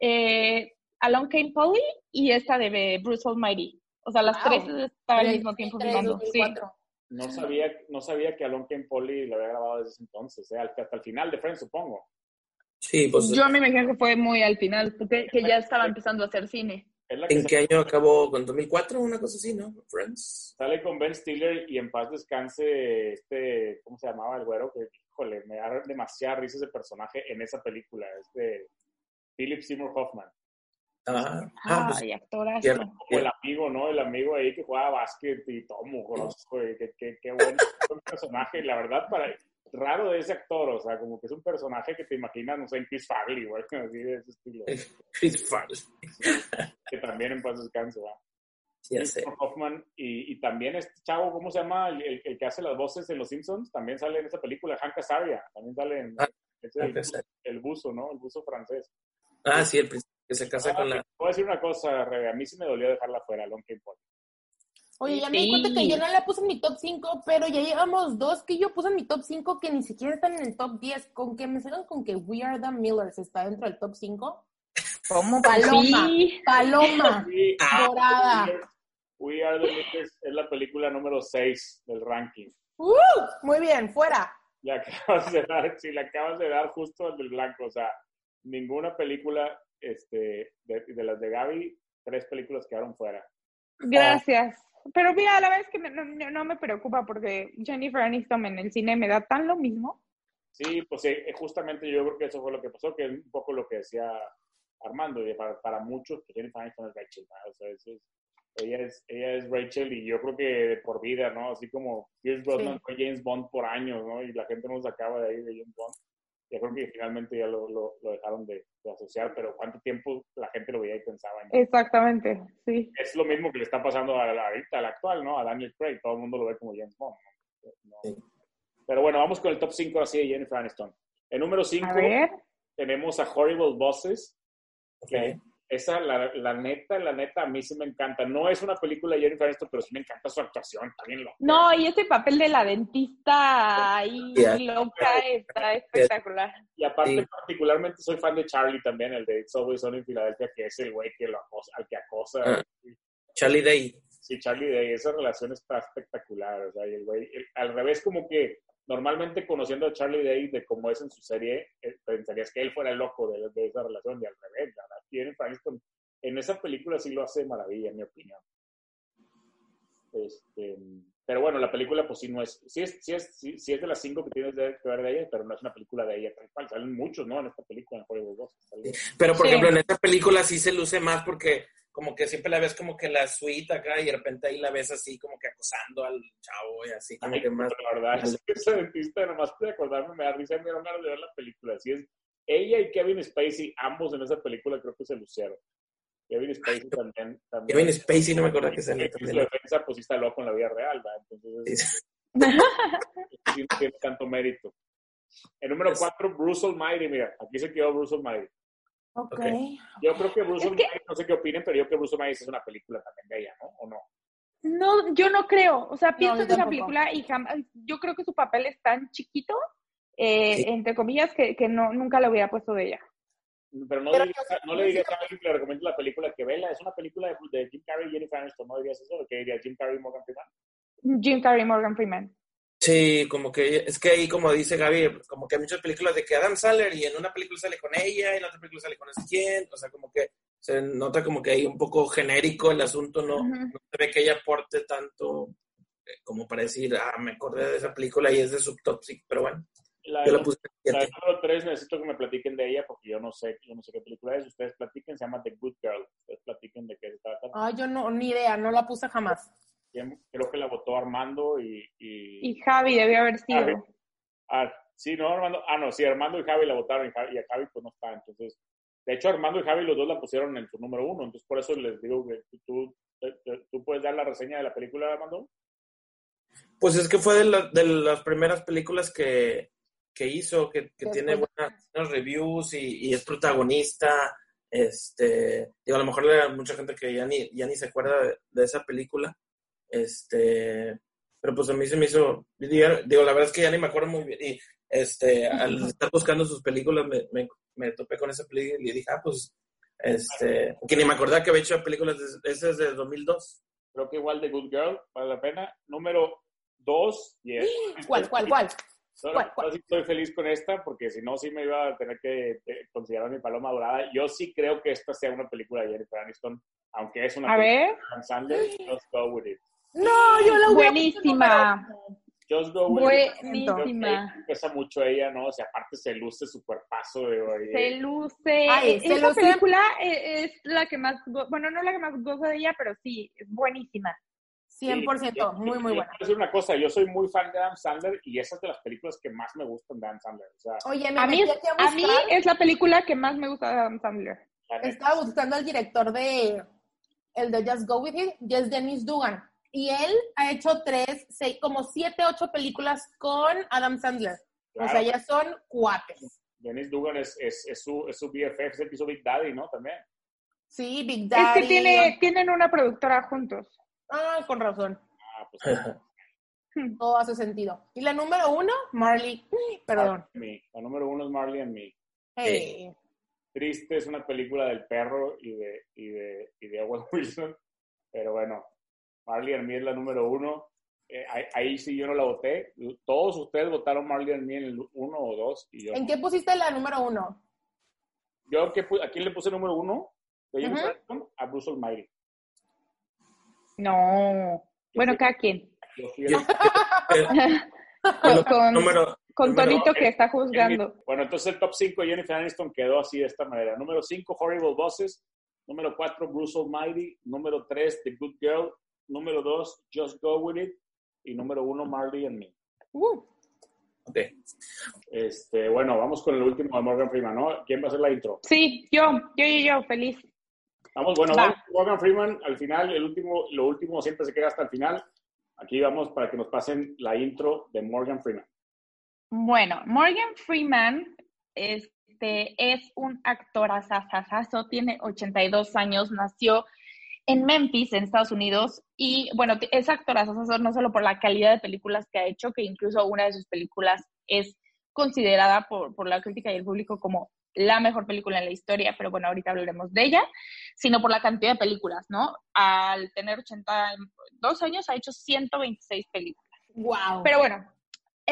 eh, Along Came Polly y esta de Bruce Almighty. O sea, las Wow. tres estaban al mismo tiempo 2003, filmando. Sí. 2004. No sabía, no sabía que Along Came Polly lo había grabado desde ese entonces, eh, hasta hasta el final de Friends, supongo. Sí, pues, Yo me imagino que fue muy al final, porque que ya estaba empezando a hacer cine. ¿en qué año acabó? ¿Con 2004? Una cosa así, ¿no? Friends. sale con Ben Stiller y en paz descanse este, ¿cómo se llamaba el güero? Que, híjole, me da demasiada risa ese personaje en esa película, este Philip Seymour Hoffman. Ah, ah, pues, Ay, actorazo. el amigo, ¿no? El amigo ahí que jugaba básquet y todo mugroso, güey, qué, qué, qué buen buen personaje. Y la verdad, para, raro de ese actor, o sea, como que es un personaje que te imaginas, no sé, en Chris Farley, güey, así de ese estilo. Chris Farley. Que también en paz descanse, ¿va? Ya sé. Hoffman y, y también este chavo, ¿cómo se llama? El, el- el que hace las voces en Los Simpsons, también sale en esa película, Hank Azaria, también sale en Ah, es el, el buzo, ¿no? El buzo francés. Ah, sí, el príncipe que se casa Ah, con la... Voy a decir una cosa, Rebe, a mí sí me dolió dejarla fuera, Long Game Paul. Oye, ya me di cuenta que yo no la puse en mi top 5, pero ya llevamos dos que yo puse en mi top 5 que ni siquiera están en el top 10. Con que me salgan con que We Are the Millers está dentro del top 5. ¿Cómo? Paloma, Sí. paloma, We, dorada. We Are the Makers es la película número 6 del ranking. ¡Uh! Muy bien, fuera. Le acabas de dar, sí, le acabas de dar justo al del blanco. O sea, ninguna película este, de, de las de Gaby tres películas quedaron fuera. Gracias. Pero mira, a la vez que me- no, no- me preocupa porque Jennifer Aniston en el cine me da tan lo mismo. Sí, pues eh, justamente yo creo que eso fue lo que pasó, que es un poco lo que decía Armando, y para, para muchos, pues Jennifer Aniston es Rachel, ¿no? o sea, eso es- ella, es, ella es Rachel y yo creo que por vida, ¿no? Así como Pierce Brosnan Sí. fue James Bond por años, ¿no? Y la gente no sacaba de ahí de James Bond. Yo creo que finalmente ya lo, lo, lo dejaron de, de asociar, pero ¿cuánto tiempo la gente lo veía y pensaba en Exactamente, sí. es lo mismo que le está pasando a la, ahorita, al actual, ¿no? A Daniel Craig. Todo el mundo lo ve como James Bond. ¿no? Sí. Pero bueno, vamos con el top 5 así de Jennifer Aniston. En número 5 A ver. tenemos a Horrible Bosses. Ok. que esa, la, la neta, la neta, a mí sí me encanta. No es una película de Jennifer Aniston, pero sí me encanta su actuación. También lo. No, y ese papel de la dentista ahí loca está espectacular. Y aparte, Sí. particularmente soy fan de Charlie también, el de It's Always Sunny en Filadelfia, que es el güey que lo acosa, al que acosa. Ah. Charlie Day. Sí, Charlie Day, esa relación está espectacular. O sea, y el güey, el- al revés, como que normalmente conociendo a Charlie Day de cómo es en su serie, eh, pensarías que él fuera el loco de, de esa relación, y al revés, la verdad, Jennifer Aniston en esa película sí lo hace de maravilla, en mi opinión. Este, pero bueno, la película, pues sí, no es, sí es, sí es, sí, sí es de las cinco que tienes de- que ver de ella, pero no es una película de ella tal cual. Salen muchos, ¿no? En esta película, en Hollywood 2. Salen- Pero, por Sí. ejemplo, en esta película sí se luce más porque como que siempre la ves como que la suite acá y de repente ahí la ves así como que acosando al chavo y así como Ay, que más... la verdad, es que esa dentista, nomás de acordarme, me da risa, me dieron ganas de ver la película. Así es, ella y Kevin Spacey, ambos en esa película creo que se lucieron. Kevin Spacey también. también Kevin Spacey, no me acuerdo que salió también. defensa, pues sí está loco en la vida real, ¿verdad? Entonces, Sí. no tiene tanto mérito. El número Es- 4, Bruce Almighty, mira, aquí se quedó Bruce Almighty. Ok. Ok. Yo creo que Bruce Es que- Almighty, no sé qué opinen, pero yo creo que Bruce Almighty es una película también de ella, ¿no? ¿O no? No, yo no creo. O sea, pienso yo en esa película y jamás. Yo creo que su papel es tan chiquito, eh, Sí. entre comillas, que, que no, nunca lo hubiera puesto de ella. Pero no, Pero dirías, yo- no le dirías a alguien que le recomiende la película que vela, es una película de, de Jim Carrey y Jennifer Aniston, ¿no dirías eso? ¿O qué dirías Jim Carrey y Morgan Freeman? Jim Carrey, Morgan Freeman. Sí, como que es que ahí, como dice Gaby, como que hay muchas películas de que Adam Sandler y en una película sale con ella y en otra película sale con no sé quién, o sea, como que se nota como que hay un poco genérico el asunto, no, Ujú. no se ve que ella aporte tanto eh, como para decir, ah, me acordé de esa película y es de Subtoxic, pero bueno, La, yo la de- puse la número 3 necesito que me platiquen de ella porque yo no sé, yo no sé qué película es. Ustedes platiquen, se llama The Good Girl. Ustedes platiquen de qué se trata. Ay, yo no, ni idea, no la puse jamás. Creo que la votó Armando y... y- Y Javi debió haber sido. Javi. Ah, sí, no, Armando. Ah, no, sí, Armando y Javi la votaron y, Javi, y a Javi pues no está. Entonces, de hecho, Armando y Javi los dos la pusieron en su número uno. Entonces, por eso les digo que tú, tú, tú puedes dar la reseña de la película, Armando. Pues es que fue de, la- de las primeras películas que, que hizo, que, tiene buenas, reviews y, y es protagonista. Este, digo, a lo mejor hay mucha gente que ya ni, ya ni se acuerda de, de esa película. Este, pero pues a mí se me hizo, digo, la verdad es que ya ni me acuerdo muy bien. Y este, al estar buscando sus películas me, me, me topé con esa película y dije, ah, pues, este, que ni me acordaba que había hecho películas, de, esa es de 2002. Creo que igual The Good Girl, vale la pena. Número dos, yes. ¿Cuál, cuál, cuál? Solo- ¿Cuál, cuál? yo sí estoy feliz con esta porque si no, sí me iba a tener que eh, considerar mi paloma dorada. Yo sí creo que esta sea una película de Jennifer Aniston, aunque es una A película ver. de. Just go with it. No, yo la voy a Buenísima. Just go. Buenísima. Pesa mucho ella, ¿no? O sea, aparte se luce su cuerpazo de oye, Se luce. Ay, se Esa luce. película e- es la que más, bueno, no la que más gozo de ella, pero sí, es buenísima. 100%, Sí, muy, muy buena. quiero decir una cosa, yo soy muy fan de Adam Sandler y esa es de las películas que más me gustan de Adam Sandler. O sea, Oye, me A mí, a a mí es la película que más me gusta de Adam Sandler. estaba buscando al director de el de Just Go With It, y es Dennis Dugan. Y él ha hecho tres, seis, como siete, ocho películas con Adam Sandler. O sea, ya son cuates. Dennis Dugan es, es, es su, es su BFF, es el que hizo Big Daddy, ¿no? También. Sí, Big Es Daddy. que tiene, tienen una productora juntos. Ah, con razón. Ah, pues Todo hace sentido. Y la número uno, Marley. Perdón. Me. La número uno es Marley and Me. Hey. Triste es una película del perro y de, y de, y de Owen Wilson. Pero bueno, Marley and Me es la número uno. Eh, ahí, ahí sí yo no la voté. Todos ustedes votaron Marley and Me en el uno o dos. Y yo, ¿En qué pusiste la número uno? yo ¿qué pu- ¿a quién le puse número uno? de. Aniston a Bruce Almighty. No. Bueno, cada quien. Yo fui el- Yo- Con, con, número, con número- Tonito que está juzgando. Bueno, entonces el top 5 de Jennifer Aniston quedó así de esta manera. Número 5, Horrible Bosses. Número 4, Bruce Almighty. Número 3, The Good Girl. Número 2, Just Go With It. Y número 1, Marley and Me. Uh, ok. Este, bueno, vamos con el último de Morgan Freeman, ¿no? ¿Quién va a hacer la intro? Sí, yo, yo, yo, yo, feliz. Vamos, bueno, Va. vamos con Morgan Freeman, al final, el último, lo último siempre se queda hasta el final. Aquí vamos para que nos pasen la intro de Morgan Freeman. Bueno, Morgan Freeman este, es un actor asasasazo, tiene 82 años, nació en Memphis, en Estados Unidos, y bueno, es actor asasazo no solo por la calidad de películas que ha hecho, que incluso una de sus películas es considerada por, por la crítica y el público como la mejor película en la historia, pero bueno, ahorita hablaremos de ella, sino por la cantidad de películas, ¿no? Al tener 82 años ha hecho 126 películas. wow. Pero bueno,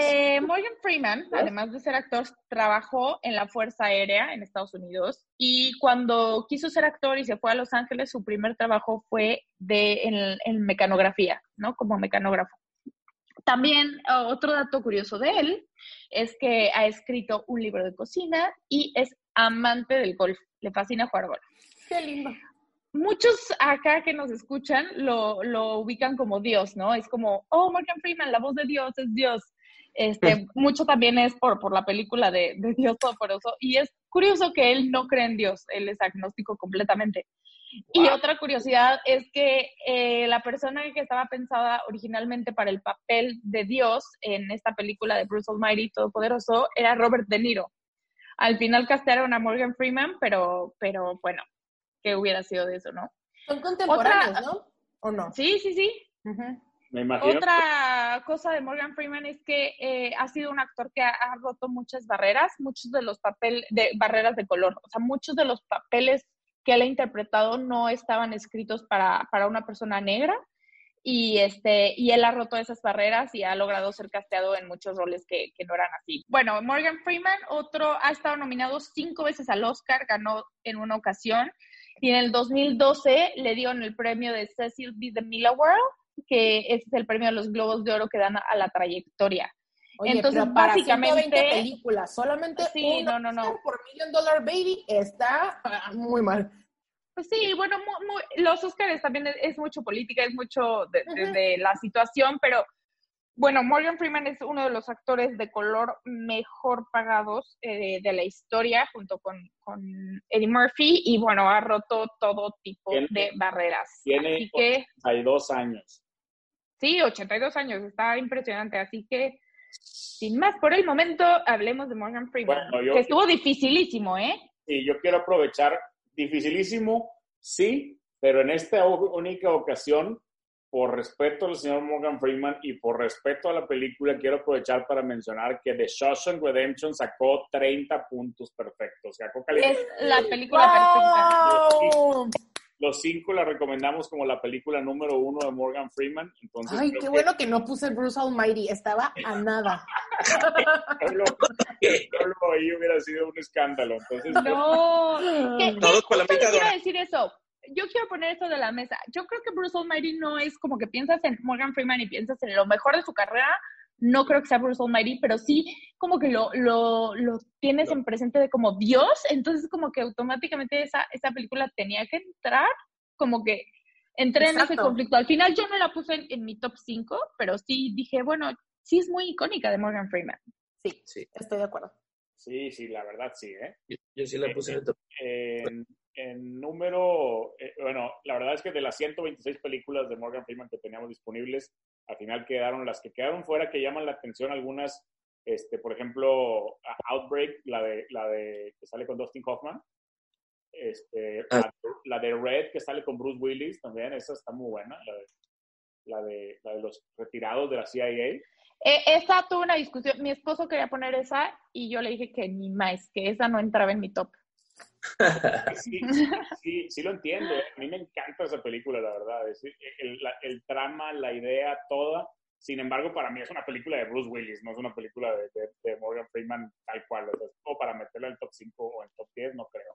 eh, Morgan Freeman, además de ser actor, trabajó en la Fuerza Aérea en Estados Unidos y cuando quiso ser actor y se fue a Los Ángeles, su primer trabajo fue de, en, en mecanografía, ¿no? Como mecanógrafo. También otro dato curioso de él es que ha escrito un libro de cocina y es amante del golf. Le fascina jugar golf Qué lindo. muchos acá que nos escuchan lo, lo ubican como Dios, ¿no? Es como, oh, Morgan Freeman, la voz de Dios es Dios. Este, mucho también es por, por la película de, de Dios Todopoderoso. Y es curioso que él no cree en Dios, él es agnóstico completamente. Y otra curiosidad es que eh, la persona que estaba pensada originalmente para el papel de Dios en esta película de Bruce Almighty Todopoderoso era Robert De Niro. Al final castearon a Morgan Freeman, pero, pero bueno, ¿qué hubiera sido de eso, no? Son contemporáneos, Otra- ¿no? ¿O no? Sí, sí, sí. Ujú. Me imagino. Otra cosa de Morgan Freeman es que eh, ha sido un actor que ha, ha roto muchas barreras, muchos de los papeles, de barreras de color. O sea, muchos de los papeles que él ha interpretado no estaban escritos para, para una persona negra. Y, este, y él ha roto esas barreras y ha logrado ser casteado en muchos roles que, que no eran así. Bueno, Morgan Freeman, otro, ha estado nominado cinco veces al Oscar, ganó en una ocasión. Y en el 2012 le dieron el premio de Cecil B. DeMille Award, que ese es el premio de los Globos de Oro que dan a, a la trayectoria. Oye, Entonces, pero para básicamente- 120 películas, solamente Sí, un no, no, no. Por Million Dollar Baby está ah, muy mal. Pues sí, bueno, mu- mu- los Oscars también es, es mucho política, es mucho de, de- Ujú. de la situación, pero bueno, Morgan Freeman es uno de los actores de color mejor pagados eh, de la historia, junto con, con Eddie Murphy, y bueno, ha roto todo tipo Tiene- de barreras. tiene Así que, Hay dos años. Sí, 82 años, está impresionante, así que, sin más por el momento, hablemos de Morgan Freeman, Bueno, yo- que estuvo dificilísimo, ¿eh? Y yo quiero aprovechar, dificilísimo, sí, pero en esta única ocasión, por respeto al señor Morgan Freeman y por respeto a la película, quiero aprovechar para mencionar que The Shawshank Redemption sacó 30 puntos perfectos. Sacó calificación. Es la película perfecta. Los cinco la recomendamos como la película número uno de Morgan Freeman. Entonces, Ay, qué que bueno que no puse Bruce Almighty, estaba a nada. solo, solo ahí hubiera sido un escándalo. Entonces, No. ¿Qué- qué- Todos con la mitad a decir eso. Yo quiero poner esto de la mesa. Yo creo que Bruce Almighty no es como que piensas en Morgan Freeman y piensas en lo mejor de su carrera. No creo que sea Bruce Almighty, pero sí como que lo, lo, lo tienes en presente de como Dios. Entonces como que automáticamente esa, esa película tenía que entrar como que entré en ese conflicto. Al final yo no la puse en, en mi top 5, pero sí dije, bueno, sí es muy icónica de Morgan Freeman. Sí, Sí. estoy de acuerdo. sí, sí, la verdad sí, ¿eh? Yo, yo sí la puse en el top. en, en número, eh, bueno, la verdad es que de las 126 películas de Morgan Freeman que teníamos disponibles, al final quedaron las que quedaron fuera que llaman la atención algunas, este, por ejemplo, Outbreak, la de, la de que sale con Dustin Hoffman, este, Ah. la, la de Red que sale con Bruce Willis también, esa está muy buena, la de, la de, la de los retirados de la CIA. Eh, esa tuvo una discusión. Mi esposo quería poner esa y yo le dije que ni más, que esa no entraba en mi top. Sí, sí, sí, sí lo entiendo. ¿eh? A mí me encanta esa película, la verdad. Es el, la- el trama, la idea, toda. Sin embargo, para mí es una película de Bruce Willis, no es una película de, de- de Morgan Freeman tal cual. O sea, para meterla en el top 5 o en el top 10, no creo.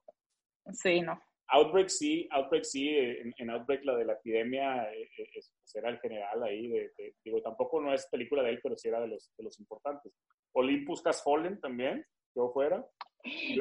Sí, no. Outbreak sí, Outbreak sí, en, en Outbreak la de la epidemia eh, eh, es- pues, era el general ahí, de, de- digo, tampoco no es película de él, pero sí era de los, de los importantes. Olympus Has Fallen también, yo fuera.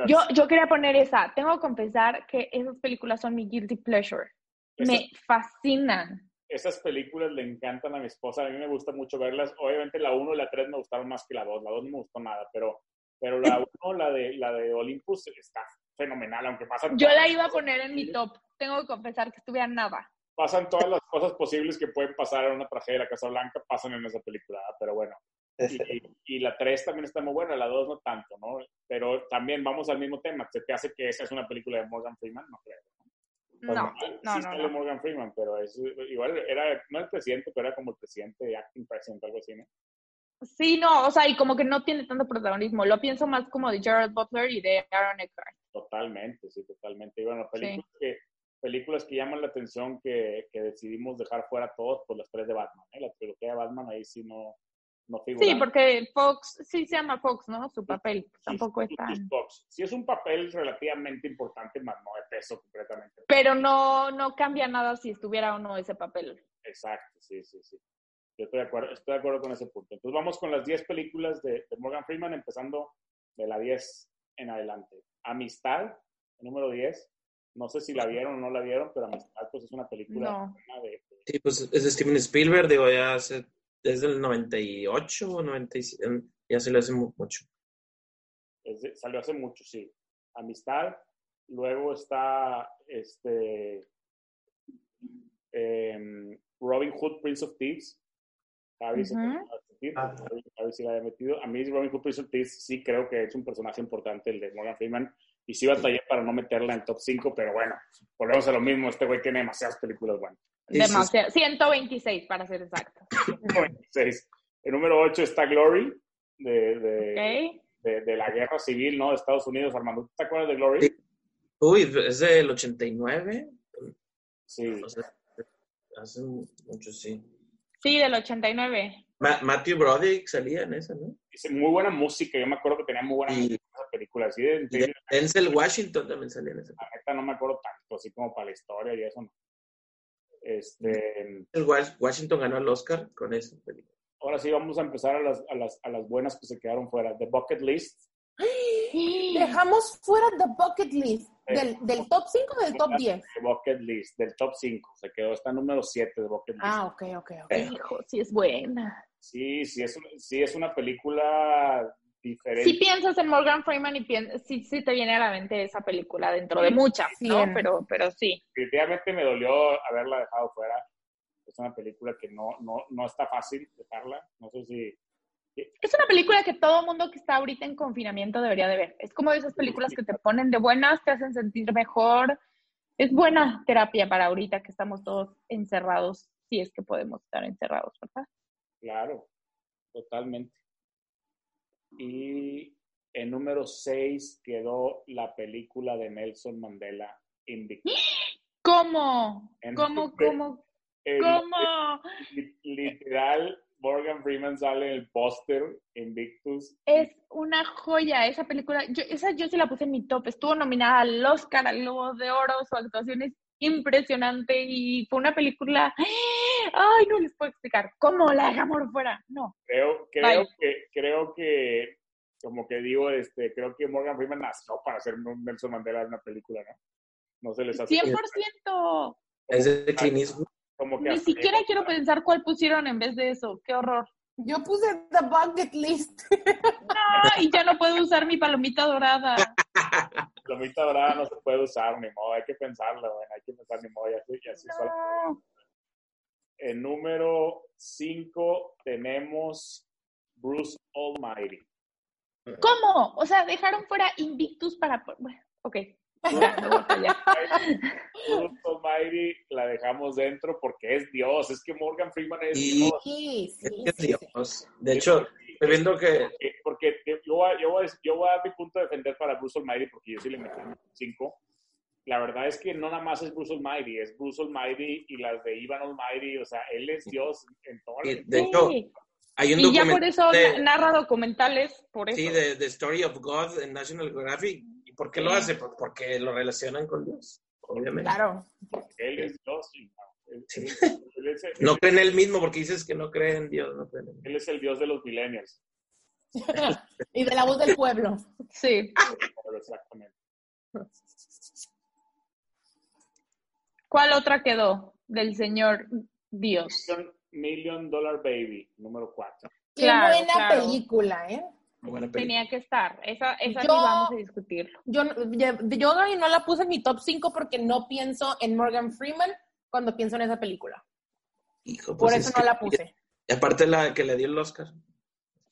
Yo, yo quería poner esa. Tengo que confesar que esas películas son mi guilty pleasure. esas, Me fascinan. esas películas le encantan a mi esposa, a mí me gusta mucho verlas. Obviamente la 1 y la 3 me gustaron más que la 2, la 2 no me gustó nada, pero, pero la 1, la de, la de Olympus, está fenomenal, aunque pasan Yo la iba a poner en mi top. Tengo que confesar que estuviera nada. pasan todas las cosas posibles que pueden pasar en una tragedia de la Casa Blanca, pasan en esa película, ¿verdad? pero bueno. Y, y la 3 también está muy buena, la 2 no tanto, ¿no? Pero también vamos al mismo tema. ¿Se te hace que esa es una película de Morgan Freeman? No creo. No, no, sí no, sale no. Morgan Freeman, pero es igual, era, no el presidente, pero era como el presidente, acting president, algo así, ¿no? Sí, no, o sea, y como que no tiene tanto protagonismo. Lo pienso más como de Gerald Butler y de Aaron Eckhart. Totalmente, sí, totalmente. Y bueno, películas, que, películas que llaman la atención que, que decidimos dejar fuera todos, pues las tres de Batman, ¿eh? La trilogía de Batman ahí sí no, no figura. Sí, porque Fox, sí se llama Fox, ¿no? Su papel pues, tampoco es Sí, tan... Fox. Sí es un papel relativamente importante, más no de peso completamente. Pero no, no cambia nada si estuviera o no ese papel. Exacto, sí, sí, sí. Yo estoy de acuerdo, estoy de acuerdo con ese punto. Entonces vamos con las 10 películas de, de Morgan Freeman, empezando de la 10 en adelante. Amistad, número 10. No sé si la vieron o no la vieron, pero Amistad pues es una película No. de, de- Sí, pues es de Steven Spielberg, digo, ya hace, desde el 98 o 97, ya se le hace mu- mucho. es de- salió hace mucho, sí. Amistad. Luego está este em, Robin Hood, Prince of Thieves. Javi, Javi- Javi sí la había metido. A mí Robin Hood, Prince of Thieves sí creo que es un personaje importante, el de Morgan Freeman. Y sí batallé para no meterla en top 5, pero bueno, volvemos a lo mismo. Este güey tiene demasiadas películas buenas. Demasiado. 126, para ser exacto. 96. El número 8 está Glory, de, de, ¿Ok? de, de la guerra civil, ¿no? De Estados Unidos. Armando, ¿tú ¿te acuerdas de Glory? Sí. Uy, es del 89, Sí. o sea, hace mucho, sí. Sí, del 89. Ma- Matthew Broderick salía en esa, ¿no? Dice, muy buena música. Yo me acuerdo que tenía muy buena Y- música esa película. Así de- Denzel Washington también salía en esa. la neta no me acuerdo tanto, así como para la historia y eso. no. Este, Washington ganó el Oscar con esa película. ahora sí vamos a empezar a las, a, las, a las buenas que se quedaron fuera. The Bucket List. Dejamos fuera The Bucket List. ¿Del, del top 5 o del top 10? The Bucket List, del top 5. Se quedó, está número 7 de Bucket List. Ah, ok, ok, ok. Hijo, sí es buena. Sí, sí es, sí es una película diferente. Si piensas en Morgan Freeman y piensas, sí, sí te viene a la mente esa película dentro de muchas, ¿no? Pero, pero sí. Definitivamente me dolió haberla dejado fuera. Es una película que no, no, no está fácil dejarla. No sé si... Es una película que todo mundo que está ahorita en confinamiento debería de ver. Es como de esas películas que te ponen de buenas, te hacen sentir mejor. Es buena terapia para ahorita que estamos todos encerrados, si es que podemos estar encerrados, ¿verdad? Claro, totalmente. Y en número 6 quedó la película de Nelson Mandela, Invictus. ¿Cómo? ¿Cómo? ¿Cómo? El- ¿Cómo? li- literal, Morgan Freeman sale en el póster, Invictus. Es una joya esa película. Yo, esa yo sí la puse en mi top. Estuvo nominada al Oscar, al Globo de Oro. Su actuación es impresionante y fue una película. Ay, no les puedo explicar. ¿Cómo la dejamos fuera? No. Creo, creo que, creo que, como que digo, este, creo que Morgan Freeman nació para hacer un Nelson Mandela en una película, ¿no? No se les hace 100%. Es de Eastwood. como que Ni siquiera quiero pensar cuál pusieron en vez de eso. Qué horror. Yo puse The Bucket List. No, y ya no puedo usar mi palomita dorada. La mitad dorada no se puede usar, ni modo, hay que pensarlo, bueno, hay que pensar ni modo, y así, y así solo. No. En número 5 tenemos Bruce Almighty. ¿Cómo? O sea, dejaron fuera Invictus para... Bueno, ok. Bruce Almighty la dejamos dentro porque es Dios, es que Morgan Freeman es Y- Dios. Sí, sí, Es sí, sí. Dios. De hecho, estoy viendo que Porque, porque yo, voy a, yo, voy a, yo voy a dar mi punto de defender para Bruce Almighty porque yo sí le metí 5. La verdad es que no nada más es Bruce Almighty, es Bruce Almighty y las de Ivan Almighty, o sea, él es Dios en todo y de hecho Sí. hay un Y ya por eso documental de- na- narra documentales, por eso. Sí, de The Story of God en National Geographic. ¿Y por qué lo hace? Por- Porque lo relacionan con Dios. obviamente. Claro. Él es Dios. y no. Él- Sí. él- él es, él- No cree en él mismo porque dices que no cree en Dios. No cree en él. él es el Dios de los millennials. y de la voz del pueblo. Sí. Exactamente. ¿Cuál otra quedó del señor Dios? Million, Million Dollar Baby, número 4. Qué Claro, buena claro. película, ¿eh? Buena película. Tenía que estar. Esa, esa sí Yo- vamos a discutirlo. Yo, yo, yo no la puse en mi top 5 porque no pienso en Morgan Freeman cuando pienso en esa película. Hijo, Por pues eso es no que- la puse. Y aparte la que le dio el Oscar.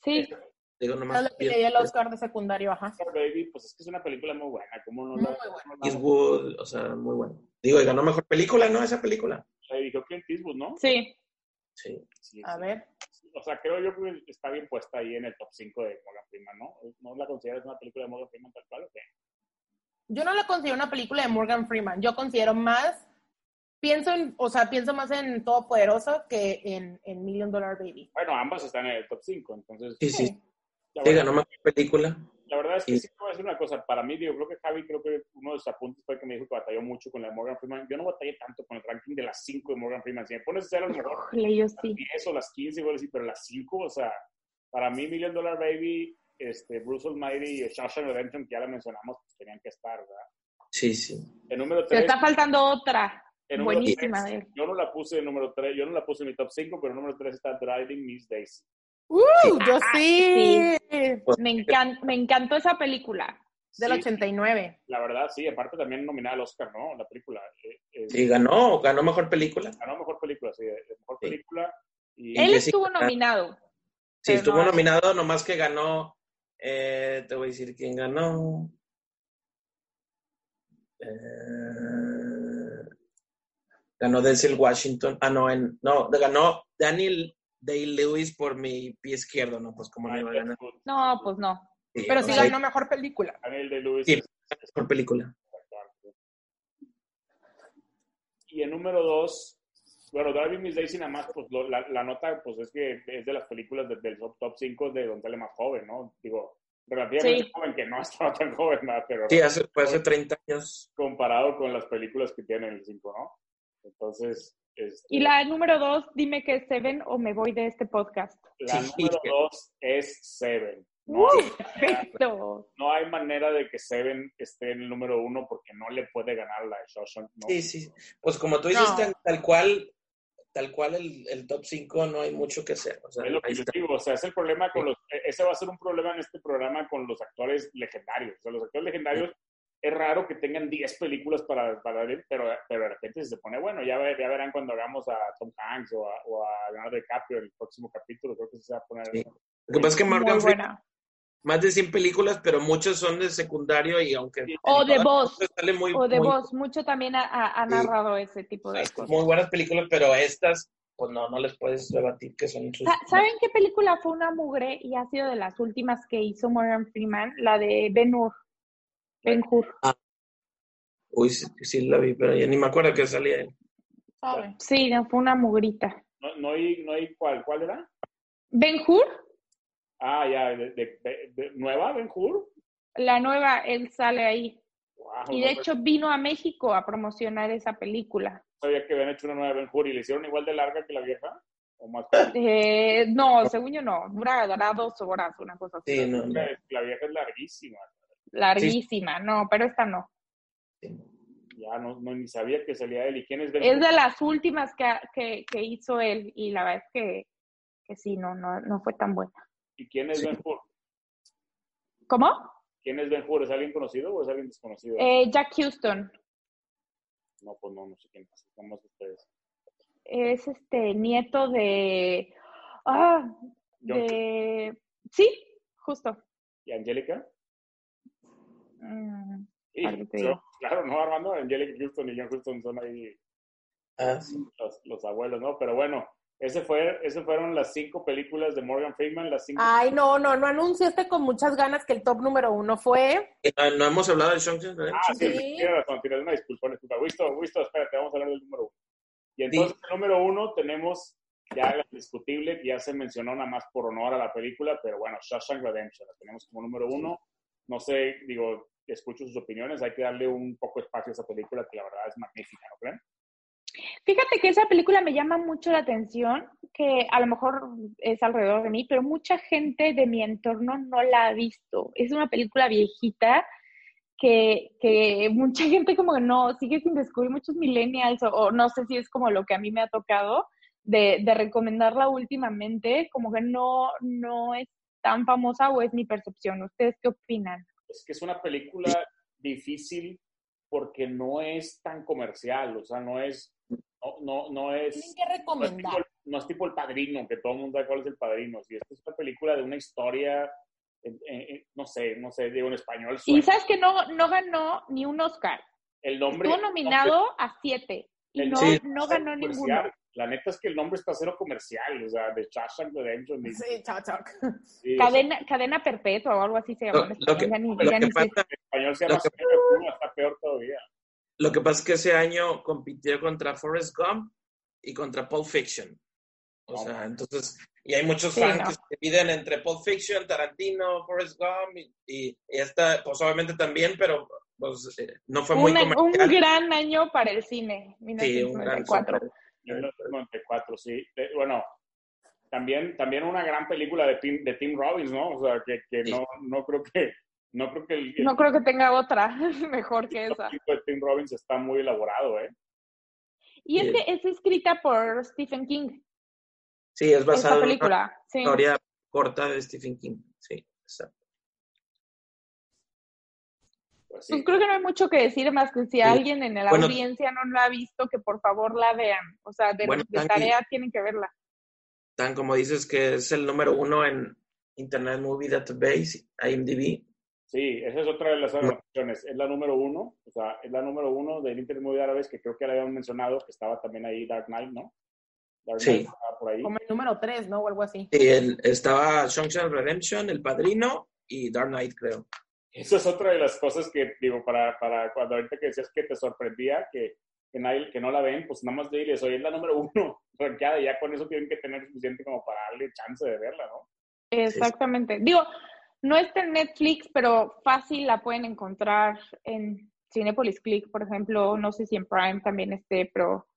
Sí. Digo, Era nomás. lo que le dio el Oscar de secundario, ajá. Baby, pues es que es una película muy buena. ¿Cómo no Muy la, buena. la- Eastwood, o sea, muy bueno. Digo, y ganó mejor película, ¿no? Esa película. la dirigió Clint Eastwood, ¿no? Sí. Sí. Sí, A sí. ver. O sea, creo yo que está bien puesta ahí en el top 5 de Morgan Freeman, ¿no? ¿No la consideras una película de Morgan Freeman tal cual o qué? Yo no la considero una película de Morgan Freeman. Yo considero más, pienso en, o sea, pienso más en Todopoderoso que en, en Million Dollar Baby. Bueno, ambas están en el top 5, entonces... Sí, sí. Sí, ganó mejor película. La verdad es que Sí. sí te voy a decir una cosa. Para mí, digo, creo que Javi, creo que uno de sus apuntes fue que me dijo que batalló mucho con la de Morgan Freeman. Yo no batallé tanto con el ranking de las 5 de Morgan Freeman. Si me pones a hacer a lo mejor yo sí. 10 o las 15, igual sí, pero las 5, o sea, para mí Million Dollar Baby, este, Bruce Almighty y Shawshank Redemption, que ya la mencionamos, pues tenían que estar, ¿verdad? Sí, sí. El número Te 3, está faltando otra. Buenísima yo no la puse en número 3, yo no la puse en mi top 5, pero el número 3 está Driving Miss Daisy. ¡Uh! Yo Ah, sí. Me, encan- me encantó esa película. Del Sí, 89. La verdad, sí, aparte también nominada al Oscar, ¿no? La película. eh, eh, Sí, ganó, ganó mejor película. Ganó mejor película, sí, de mejor Sí. película. Y Él Jessica- estuvo nominado. Sí, estuvo no- nominado, nomás que ganó. eh, te voy a decir quién ganó. Eh, ganó Denzel Washington. Ah, no, en, no, ganó Daniel Day-Lewis por mi pie izquierdo, ¿no? Pues como no iba a ganar. No, pues no. Sí, Pero sí ganó mejor película. Daniel de Lewis. Sí. mejor película. Y el número dos, bueno, Driving Miss Daisy nada más, pues lo- la, la nota, pues es que es de las películas de- del top, top 5 de donde él es más joven, ¿no? Digo, relativamente Sí. joven, que no estaba tan joven, ¿verdad? Pero Sí, hace, fue hace 30 años. comparado con las películas que tiene el 5, ¿no? Entonces, este, Y la número dos, dime que es Seven o me voy de este podcast. la Sí. número dos es Seven. No, hay manera- Perfecto. no hay manera de que Seven esté en el número uno porque no le puede ganar la de Shawshank, ¿no? Sí, sí. Pues como tú dices, No. tal, tal cual, tal cual el, el top 5 no hay mucho que hacer. O sea, Es lo que yo digo, o sea, es el problema con Sí. los, e- ese va a ser un problema en este programa con los actores legendarios. O sea, los actores legendarios es raro que tengan 10 películas para, para ver, pero, pero de repente se pone bueno. Ya, ver- ya verán cuando hagamos a Tom Hanks o a, o a Leonardo DiCaprio el próximo capítulo, creo que se va a poner. Sí. Lo que pasa es que Muy Morgan Freeman, buena. más de 100 películas, pero muchos son de secundario y aunque... O de voz. Sale muy, O de muy, voz. Mucho también ha, ha- ha Sí. narrado ese tipo de cosas. muy buenas películas, pero estas, pues no, no les puedes rebatir que son sus... Sa- ¿Saben qué película fue una mugre y ha sido de las últimas que hizo Morgan Freeman? La de Ben Hur. Ben Hur. Uy, sí, sí la vi, pero ya ni me acuerdo que salía él. ¿sabe? Sí, no, fue una mugrita. No, no hay, no hay cuál, ¿cuál era? Ben Hur, Ah, ya, de, de- de- de- ¿nueva, Ben Hur? la nueva, él sale ahí. Wow, Y no de hecho vino a México a promocionar esa película. sabía que habían hecho una nueva Ben Hur y le hicieron igual de larga que la vieja. ¿O más? Eh, no, según yo no, dura, dura dos horas, una cosa así. Sí, no, no. La, la vieja es larguísima. Larguísima, no, pero esta no. Ya no, no ni sabía que salía él. ¿Y quién es Ben Es de las últimas que, que, que hizo él y la verdad es que, que sí, no, no, no fue tan buena. ¿Y quién es Sí. Ben Hur? ¿Cómo? ¿Quién es Ben Hur? ¿Es alguien conocido o es alguien desconocido? Eh, Jack Houston. No, pues no, no sé quién es. ¿Cómo es ustedes? Es este nieto de. Ah, de. Sí, justo. ¿Y Angélica? Mm, Sí, Ahorita te yo- claro, no, Armando, Angélica Houston y John Houston son ahí Ah, sí. los, los abuelos, ¿no? Pero bueno, ese fue, ese fueron las cinco películas de Morgan Freeman, las cinco. Ay, no, no, no anunciaste con muchas ganas que el top número uno fue. Eh, No, hemos hablado de Shawshank Ah, Redemption. sí, Sí. tienes razón, tienes una disculpa, una disculpa. Wisto, Wisto, espérate, vamos a hablar del número uno. Y entonces, el número uno tenemos ya la discutible, que ya se mencionó nada más por honor a la película, pero bueno, Shawshank Redemption, la tenemos como número uno. No sé, digo, escucho sus opiniones. Hay que darle un poco de espacio a esa película que la verdad es magnífica, ¿no creen? Fíjate que esa película me llama mucho la atención, que a lo mejor es alrededor de mí, pero mucha gente de mi entorno no la ha visto. Es una película viejita que, que mucha gente como que no, sigue sin descubrir muchos millennials o, no sé si es como lo que a mí me ha tocado de, de recomendarla últimamente, como que no, no es tan famosa o es mi percepción. ¿Ustedes qué opinan? Es que es una película difícil porque no es tan comercial, o sea, no es, no, no, no es, Tienen que no es, recomendar. tipo, no es tipo El Padrino, que todo el mundo sabe cuál es El Padrino. Si esta es una película de una historia, eh, eh, no sé, no sé, digo en español. Y suena- sabes que no, no ganó ni un Oscar. el nombre Estuvo nominado a siete y el no, Sí. no ganó ninguno. La neta es que el nombre está cero comercial, o sea, de Shawshank Redemption. y- Sí, sea, Cadena, cadena perpetua o algo así se llama. Lo- que- español, ya ni- lo ya que ni sé. pasa- en español se lo llama que- Cero de Junio, está peor todavía. Lo que pasa es que ese año compitió contra Forrest Gump y contra Pulp Fiction. O No, sea, man. entonces, y hay muchos Sí, fans no. que se dividen entre Pulp Fiction, Tarantino, Forrest Gump y, y, y esta, pues obviamente también, pero pues eh, no fue muy Un, un gran año para el cine, Sí, un gran 1994. super- 1994, sí. De- bueno, también, también una gran película de Tim, de Tim Robbins, ¿no? O sea, que, que Sí. no, no creo que, no creo que el, el No creo que tenga otra mejor que esa. tipo de Tim Robbins está muy elaborado, ¿eh? Y es que es escrita por Stephen King, Sí, es esta basado en una película. Sí. historia corta de Stephen King. Sí, exacto. Pues sí. Pues creo que no hay mucho que decir más que si alguien en la Bueno. audiencia no la ha visto, que por favor la vean. O sea, de, Bueno, de tarea tienen que verla. Tan como dices que es el número uno en Internet Movie Database, IMDb. Sí, esa es otra de las anotaciones. Es la número uno, o sea, es la número uno del Internet Movie Árabes, que creo que la habíamos mencionado, que estaba también ahí Dark Knight, ¿no? Dark Sí. Knight estaba por ahí. Como el número 3, ¿no? O algo así. Y el, estaba Shawshank Redemption, El Padrino y Dark Knight, creo. Eso es otra de las cosas que, digo, para, para cuando ahorita que decías que te sorprendía, que, que, nadie, que no la ven, pues nada más diles, oye, es la número uno rankeada, y ya con eso tienen que tener suficiente como para darle chance de verla, ¿no? Exactamente. Digo, no está en Netflix, pero fácil la pueden encontrar en Cinepolis Click, por ejemplo. No sé si en Prime también esté, pero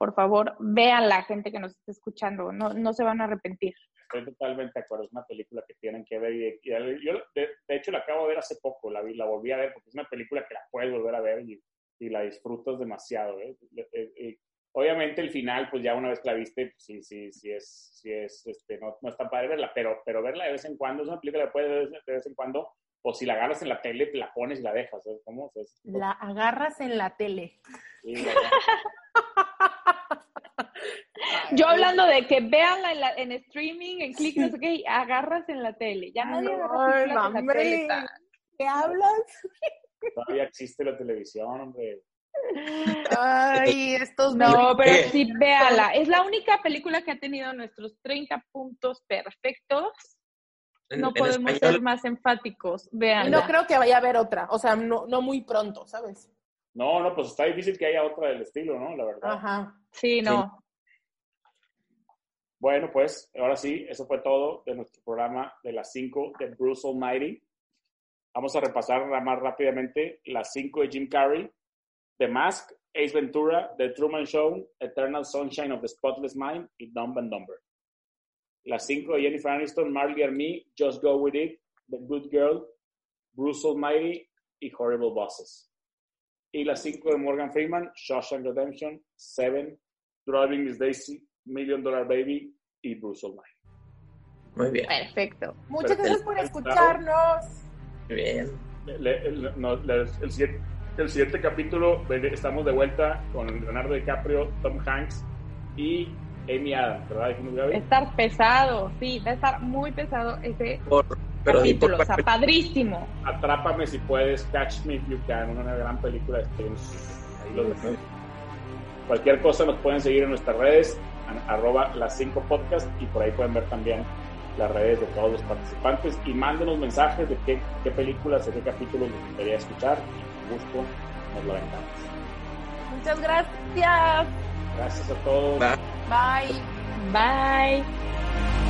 por favor, vean la gente que nos está escuchando. No, no se van a arrepentir. Estoy totalmente de acuerdo, es una película que tienen que ver. Y, y- yo, de, de hecho, la acabo de ver hace poco, la, vi, la volví a ver, porque es una película que la puedes volver a ver y, y la disfrutas demasiado. ¿eh? Eh, obviamente, el final, pues ya una vez que la viste, pues, sí, sí, sí es, sí es este, no, no es tan padre verla, pero, pero verla de vez en cuando es una película que puedes ver de vez en cuando, o si la agarras en la tele, te la pones y la dejas. ¿sabes cómo? La agarras en la tele. sí, la- Yo hablando de que veanla en, la- en streaming, en click, no sé qué, y agarras en la tele. Ya nadie agarra en la hombre. tele. está- ¿Qué hablas? todavía existe la televisión, hombre. Ay, estos No, pero sí, véala. Es la única película que ha tenido nuestros 30 puntos perfectos. En, No en podemos español, ser más enfáticos. Y Véanla. no creo que vaya a haber otra. O sea, no, no muy pronto, ¿sabes? No, no, pues está difícil que haya otra del estilo, ¿no? La verdad. Ajá. Sí, no. Bueno, pues ahora sí, eso fue todo de nuestro programa de las 5 de Bruce Almighty. Vamos a repasar más rápidamente las 5 de Jim Carrey, The Mask, Ace Ventura, The Truman Show, Eternal Sunshine of the Spotless Mind y Dumb and Dumber. Las 5 de Jennifer Aniston, Marley and Me, Just Go With It, The Good Girl, Bruce Almighty y Horrible Bosses. Y las 5 de Morgan Freeman, Shawshank Redemption, Seven, Driving Miss Daisy, Million Dollar Baby y Bruce Almighty. muy bien, Perfecto. Muchas gracias por escucharnos. muy bien. Le- el, no, le- el siguiente, el siguiente capítulo estamos de vuelta con Leonardo DiCaprio, Tom Hanks y Amy Adams, ¿verdad? Dijimos, Gaby? Estar pesado, sí, va a estar muy pesado ese Por, pero di por capítulo. O sea, padrísimo. Atrápame si puedes, Catch Me If You Can, una gran película de Steven. Ahí lo dejamos. Cualquier cosa nos pueden seguir en nuestras redes, arroba las 5 podcast y por ahí pueden ver también las redes de todos los participantes y mándenos mensajes de qué, qué películas o qué capítulos les gustaría escuchar y con gusto nos lo aventamos. Muchas gracias. Gracias a todos. Bye. Bye.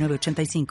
906985.